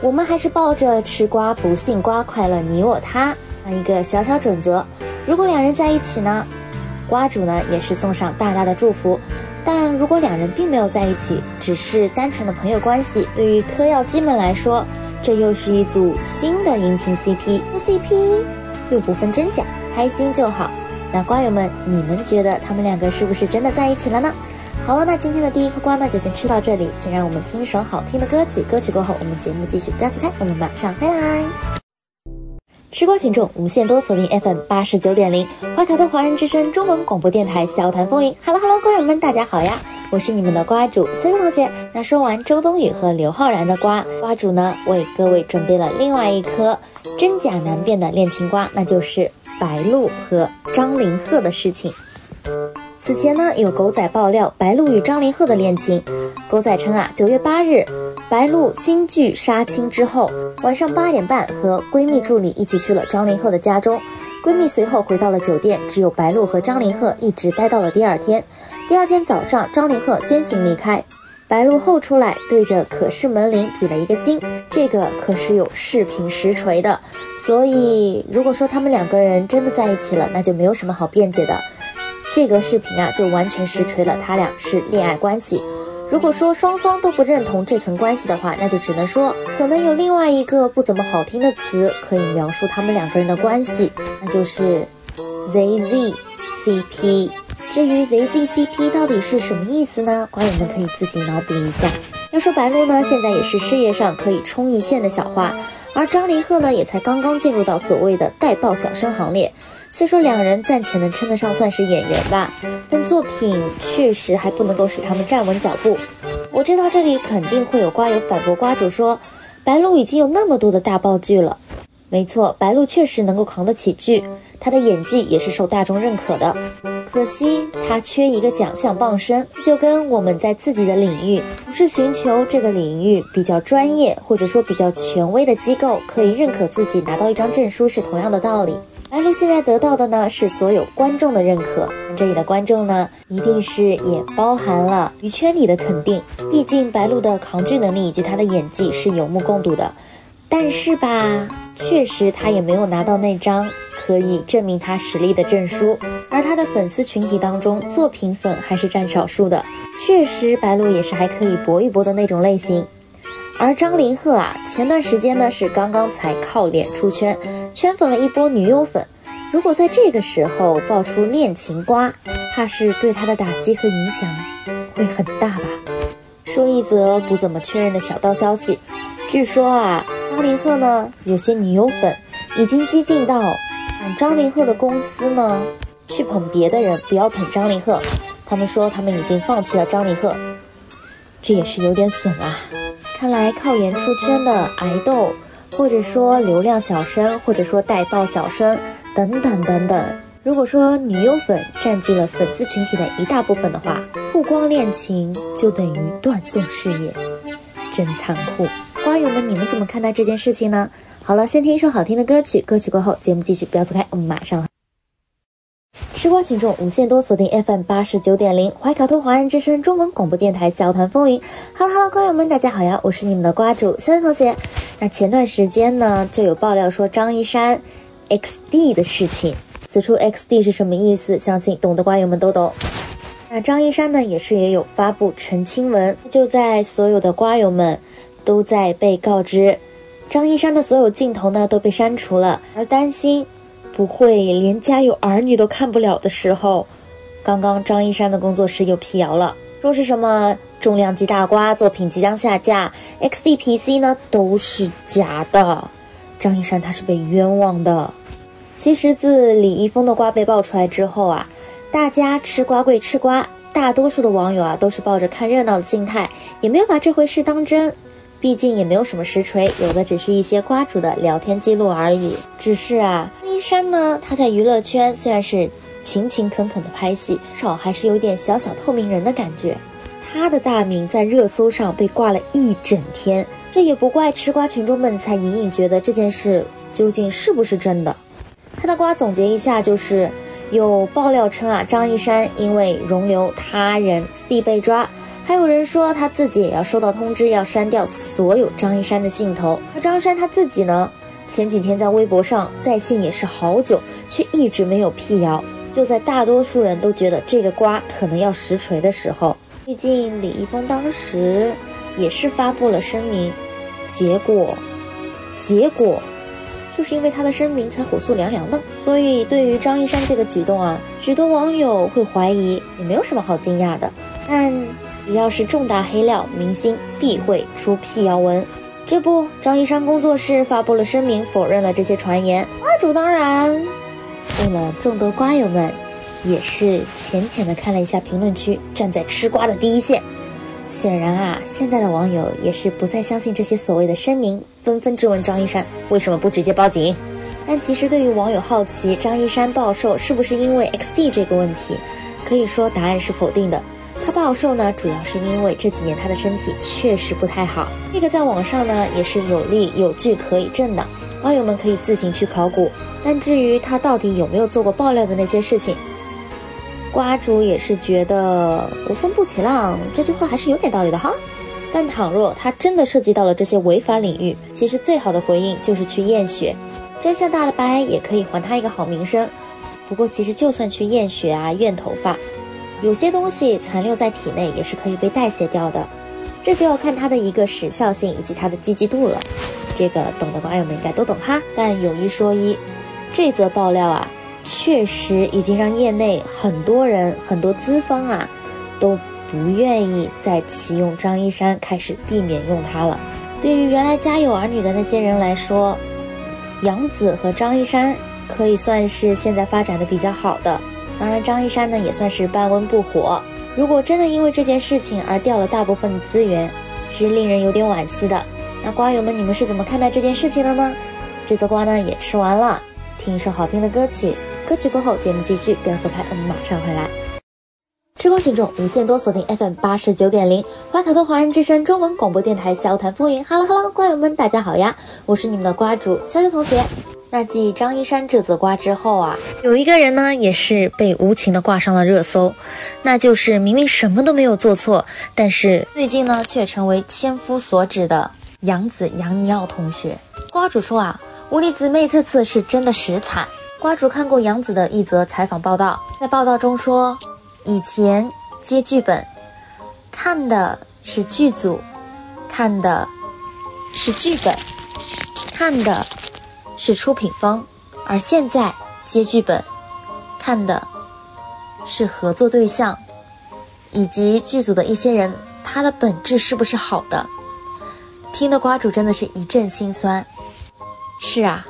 我们还是抱着吃瓜不信瓜，快乐你我他这样一个小小准则。如果两人在一起呢，瓜主呢也是送上大大的祝福。但如果两人并没有在一起，只是单纯的朋友关系，对于嗑药机们来说，这又是一组新的荧屏 CP。CP 又不分真假，开心就好。那瓜友们，你们觉得他们两个是不是真的在一起了呢？好了，那今天的第一颗瓜呢，就先吃到这里。先让我们听一首好听的歌曲，歌曲过后，我们节目继续，不要走开，我们马上回来。吃瓜群众无限多，锁定 FM 八十九点零，怀卡特华人之声中文广播电台，笑谈风云。Hello Hello，瓜友们，大家好呀，我是你们的瓜主森森同学。那说完周冬雨和刘昊然的瓜，瓜主呢为各位准备了另外一颗真假难辨的恋情瓜，那就是白鹿和张凌赫的事情。此前呢，有狗仔爆料白鹿与张凌赫的恋情。狗仔称啊，九月八日，白鹿新剧杀青之后，晚上八点半和闺蜜助理一起去了张凌赫的家中。闺蜜随后回到了酒店，只有白鹿和张凌赫一直待到了第二天。第二天早上，张凌赫先行离开，白鹿后出来，对着可视门铃比了一个心，这个可是有视频实锤的。所以，如果说他们两个人真的在一起了，那就没有什么好辩解的。这个视频啊，就完全实锤了，他俩是恋爱关系。如果说双方都不认同这层关系的话，那就只能说可能有另外一个不怎么好听的词可以描述他们两个人的关系，那就是 ZZ CP。至于 ZC CP 到底是什么意思呢？瓜友们可以自行脑补一下。要说白鹿呢，现在也是事业上可以冲一线的小花，而张凌赫呢，也才刚刚进入到所谓的带爆小生行列。虽说两人暂且能称得上算是演员吧，但作品确实还不能够使他们站稳脚步。我知道这里肯定会有瓜友反驳瓜主说，白鹿已经有那么多的大爆剧了。没错，白鹿确实能够扛得起剧，他的演技也是受大众认可的。可惜他缺一个奖项傍身，就跟我们在自己的领域不是寻求这个领域比较专业或者说比较权威的机构可以认可自己拿到一张证书是同样的道理。白鹿现在得到的呢是所有观众的认可，这里的观众呢一定是也包含了娱圈里的肯定。毕竟白鹿的扛剧能力以及她的演技是有目共睹的，但是吧，确实她也没有拿到那张可以证明他实力的证书，而他的粉丝群体当中作品粉还是占少数的。确实，白鹿也是还可以搏一搏的那种类型。而张凌赫啊，前段时间呢是刚刚才靠脸出圈，圈粉了一波女友粉。如果在这个时候爆出恋情瓜，怕是对他的打击和影响会很大吧。说一则不怎么确认的小道消息，据说啊，张凌赫呢有些女友粉已经激进到张凌赫的公司呢去捧别的人，不要捧张凌赫。他们说他们已经放弃了张凌赫，这也是有点损啊。看来靠颜出圈的爱豆或者说流量小生，或者说带爆小生等等等等。如果说女优粉占据了粉丝群体的一大部分的话，曝光恋情就等于断送事业，真残酷。瓜友们，你们怎么看待这件事情呢？好了，先听一首好听的歌曲，歌曲过后节目继续，不要走开，我们马上。吃瓜群众无限多，锁定 FM 八十九点零，怀卡托华人之声中文广播电台，小谈风云。Hello Hello，瓜友们，大家好呀，我是你们的瓜主肖同学。那前段时间呢，就有爆料说张一山 XD 的事情。此处 XD 是什么意思？相信懂的瓜友们都懂。那张一山呢，也是也有发布澄清文，就在所有的瓜友们都在被告知，张一山的所有镜头呢都被删除了，而担心不会连家有儿女都看不了的时候，刚刚张一山的工作室又辟谣了，说是什么重量级大瓜作品即将下架，XD PC 呢都是假的，张一山他是被冤枉的。其实自李易峰的瓜被爆出来之后啊，大家吃瓜归吃瓜，大多数的网友啊都是抱着看热闹的心态，也没有把这回事当真。毕竟也没有什么实锤，有的只是一些瓜主的聊天记录而已。只是啊，张一山呢，他在娱乐圈虽然是勤勤恳恳的拍戏，至少还是有点小小透明人的感觉。他的大名在热搜上被挂了一整天，这也不怪吃瓜群众们才隐隐觉得这件事究竟是不是真的。他的瓜总结一下，就是有爆料称啊，张一山因为容留他人私地被抓，还有人说他自己也要收到通知，要删掉所有张一山的镜头。而张一山他自己呢，前几天在微博上在线也是好久，却一直没有辟谣。就在大多数人都觉得这个瓜可能要实锤的时候，毕竟李易峰当时也是发布了声明，结果，结果。就是因为他的声明才火速凉凉的，所以对于张一山这个举动啊，许多网友会怀疑，也没有什么好惊讶的。但只要是重大黑料，明星必会出辟谣文。这不，张一山工作室发布了声明，否认了这些传言。瓜主当然，为了众多瓜友们，也是浅浅的看了一下评论区，站在吃瓜的第一线。显然啊，现在的网友也是不再相信这些所谓的声明，纷纷质问张一山为什么不直接报警。但其实对于网友好奇张一山暴瘦是不是因为 XD 这个问题，可以说答案是否定的。他暴瘦呢，主要是因为这几年他的身体确实不太好。这个在网上呢也是有理有据可以证的，网友们可以自行去考古。但至于他到底有没有做过爆料的那些事情，瓜主也是觉得无风不起浪这句话还是有点道理的哈，但倘若他真的涉及到了这些违法领域，其实最好的回应就是去验血，真相大了白也可以还他一个好名声。不过其实就算去验血啊、验头发，有些东西残留在体内也是可以被代谢掉的，这就要看它的一个时效性以及它的积极度了。这个懂的瓜友们应该都懂哈。但有一说一，这则爆料啊。确实已经让业内很多人、很多资方啊，都不愿意再启用张一山，开始避免用他了。对于原来家有儿女的那些人来说，杨紫和张一山可以算是现在发展的比较好的。当然，张一山呢也算是半温不火。如果真的因为这件事情而掉了大部分的资源，是令人有点惋惜的。那瓜友们，你们是怎么看待这件事情的呢？这则瓜呢也吃完了，听一首好听的歌曲。歌曲过后，节目继续，不要走开，我们马上回来。吃瓜群众无限多，锁定 FM 八十九点零，华卡托华人之声中文广播电台，笑谈风云。Hello Hello，瓜友们，大家好呀，我是你们的瓜主潇潇同学。那继张一山这则瓜之后啊，有一个人呢，也是被无情的挂上了热搜，那就是明明什么都没有做错，但是最近呢，却成为千夫所指的杨子杨尼奥同学。瓜主说啊，无敌姊妹这次是真的实惨。瓜主看过杨紫的一则采访报道，在报道中说，以前接剧本看的是剧组，看的是剧本，看的是出品方，而现在接剧本看的是合作对象以及剧组的一些人，他的本质是不是好的？听得瓜主真的是一阵心酸。是啊，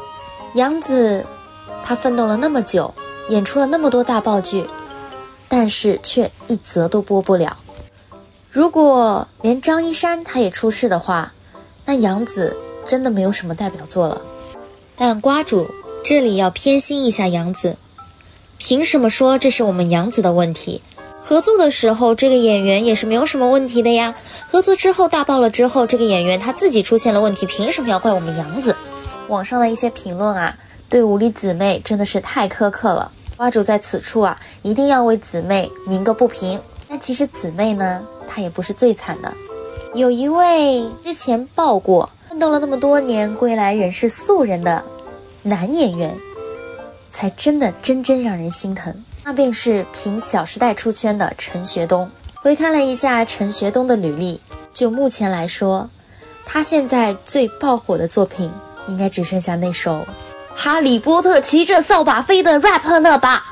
杨紫。他奋斗了那么久，演出了那么多大爆剧，但是却一则都播不了。如果连张一山他也出事的话，那杨紫真的没有什么代表作了。但瓜主这里要偏心一下杨紫，凭什么说这是我们杨紫的问题？合作的时候这个演员也是没有什么问题的呀。合作之后大爆了之后，这个演员他自己出现了问题，凭什么要怪我们杨紫？网上的一些评论啊，对武力姊妹真的是太苛刻了。瓜主在此处啊，一定要为姊妹鸣个不平。但其实姊妹呢，她也不是最惨的。有一位之前爆过、奋斗了那么多年、归来仍是素人的男演员，才真的真真让人心疼。那便是凭《小时代》出圈的陈学冬。回看了一下陈学冬的履历，就目前来说，他现在最爆火的作品，应该只剩下那首。哈利波特骑着扫把飞的 rap 了吧？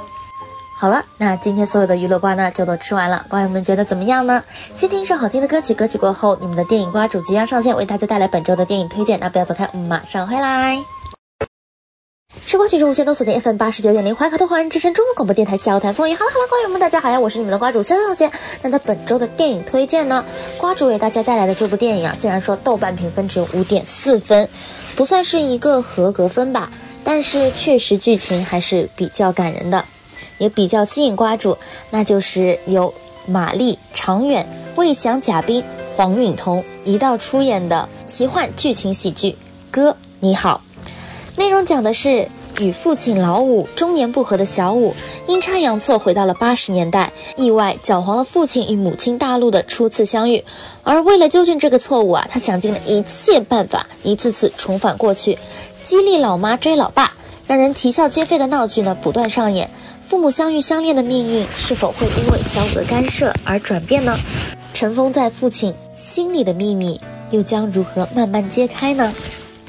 好了，那今天所有的娱乐瓜呢就都吃完了，瓜友们觉得怎么样呢？先听一首好听的歌曲，歌曲过后，你们的电影瓜主即将上线，为大家带来本周的电影推荐。那不要走开，我们马上回来。时光群中无限都锁定 FM 八十九点零怀卡托华人之声中文广播电台小谈风雨。哈喽哈喽，瓜友们大家好呀，我是你们的瓜主潇潇姐。那在本周的电影推荐呢，瓜主为大家带来的这部电影啊，竟然说豆瓣评分只有五点四分，不算是一个合格分吧。但是确实剧情还是比较感人的，也比较吸引瓜主，那就是由马丽、常远、魏翔、贾冰、黄允彤一道出演的奇幻剧情喜剧《哥你好》。内容讲的是与父亲老五终年不和的小五，阴差阳错回到了八十年代，意外搅黄了父亲与母亲大陆的初次相遇。而为了纠正这个错误啊，他想尽了一切办法，一次次重返过去。激励老妈追老爸，让人啼笑皆非的闹剧呢不断上演。父母相遇相恋的命运是否会因为小五的干涉而转变呢？尘封在父亲心里的秘密又将如何慢慢揭开呢？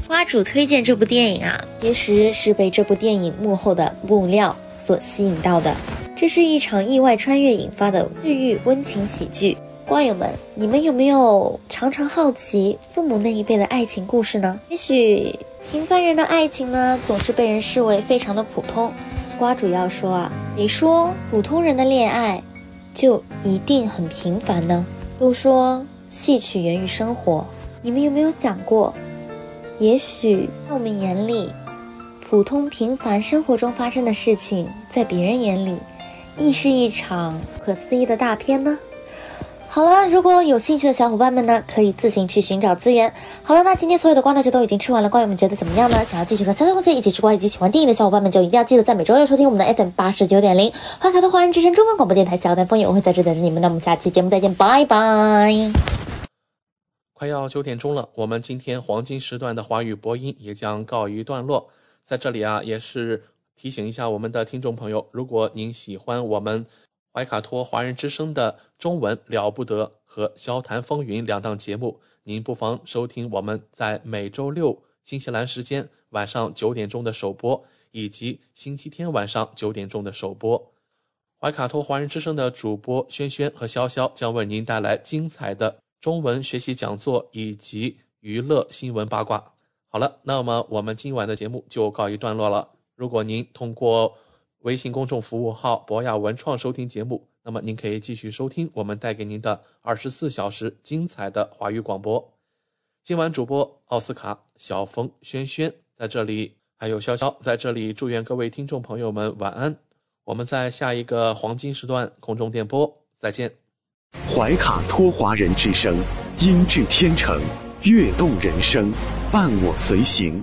花主推荐这部电影啊，其实是被这部电影幕后的幕料所吸引到的。这是一场意外穿越引发的治愈温情喜剧。瓜友们，你们有没有常常好奇父母那一辈的爱情故事呢？也许。平凡人的爱情呢，总是被人视为非常的普通。瓜主要说啊，你说普通人的恋爱就一定很平凡呢？都说戏曲源于生活，你们有没有想过，也许在我们眼里，普通平凡生活中发生的事情，在别人眼里，亦是一场不可思议的大片呢？好了，如果有兴趣的小伙伴们呢，可以自行去寻找资源。好了，那今天所有的瓜呢就都已经吃完了，瓜友们觉得怎么样呢？想要继续和三三公司一起吃瓜以及喜欢电影的小伙伴们，就一定要记得在每周六收听我们的 FM 八十九点零花卡的华人之声中文广播电台。小丹风也会在这等着你们。那我们下期节目再见，拜拜。快要九点钟了，我们今天黄金时段的华语播音也将告一段落。在这里啊，也是提醒一下我们的听众朋友，如果您喜欢我们。怀卡托华人之声的中文了不得和消谈风云两档节目，您不妨收听我们在每周六新西兰时间晚上九点钟的首播，以及星期天晚上九点钟的首播。怀卡托华人之声的主播轩轩和潇潇将为您带来精彩的中文学习讲座以及娱乐新闻八卦。好了，那么我们今晚的节目就告一段落了。如果您通过微信公众服务号博雅文创收听节目，那么您可以继续收听我们带给您的二十四小时精彩的华语广播。今晚主播奥斯卡、小峰、轩轩在这里，还有潇潇在这里，祝愿各位听众朋友们晚安。我们在下一个黄金时段空中电波再见。怀卡托华人之声，音质天成，悦动人生，伴我随行。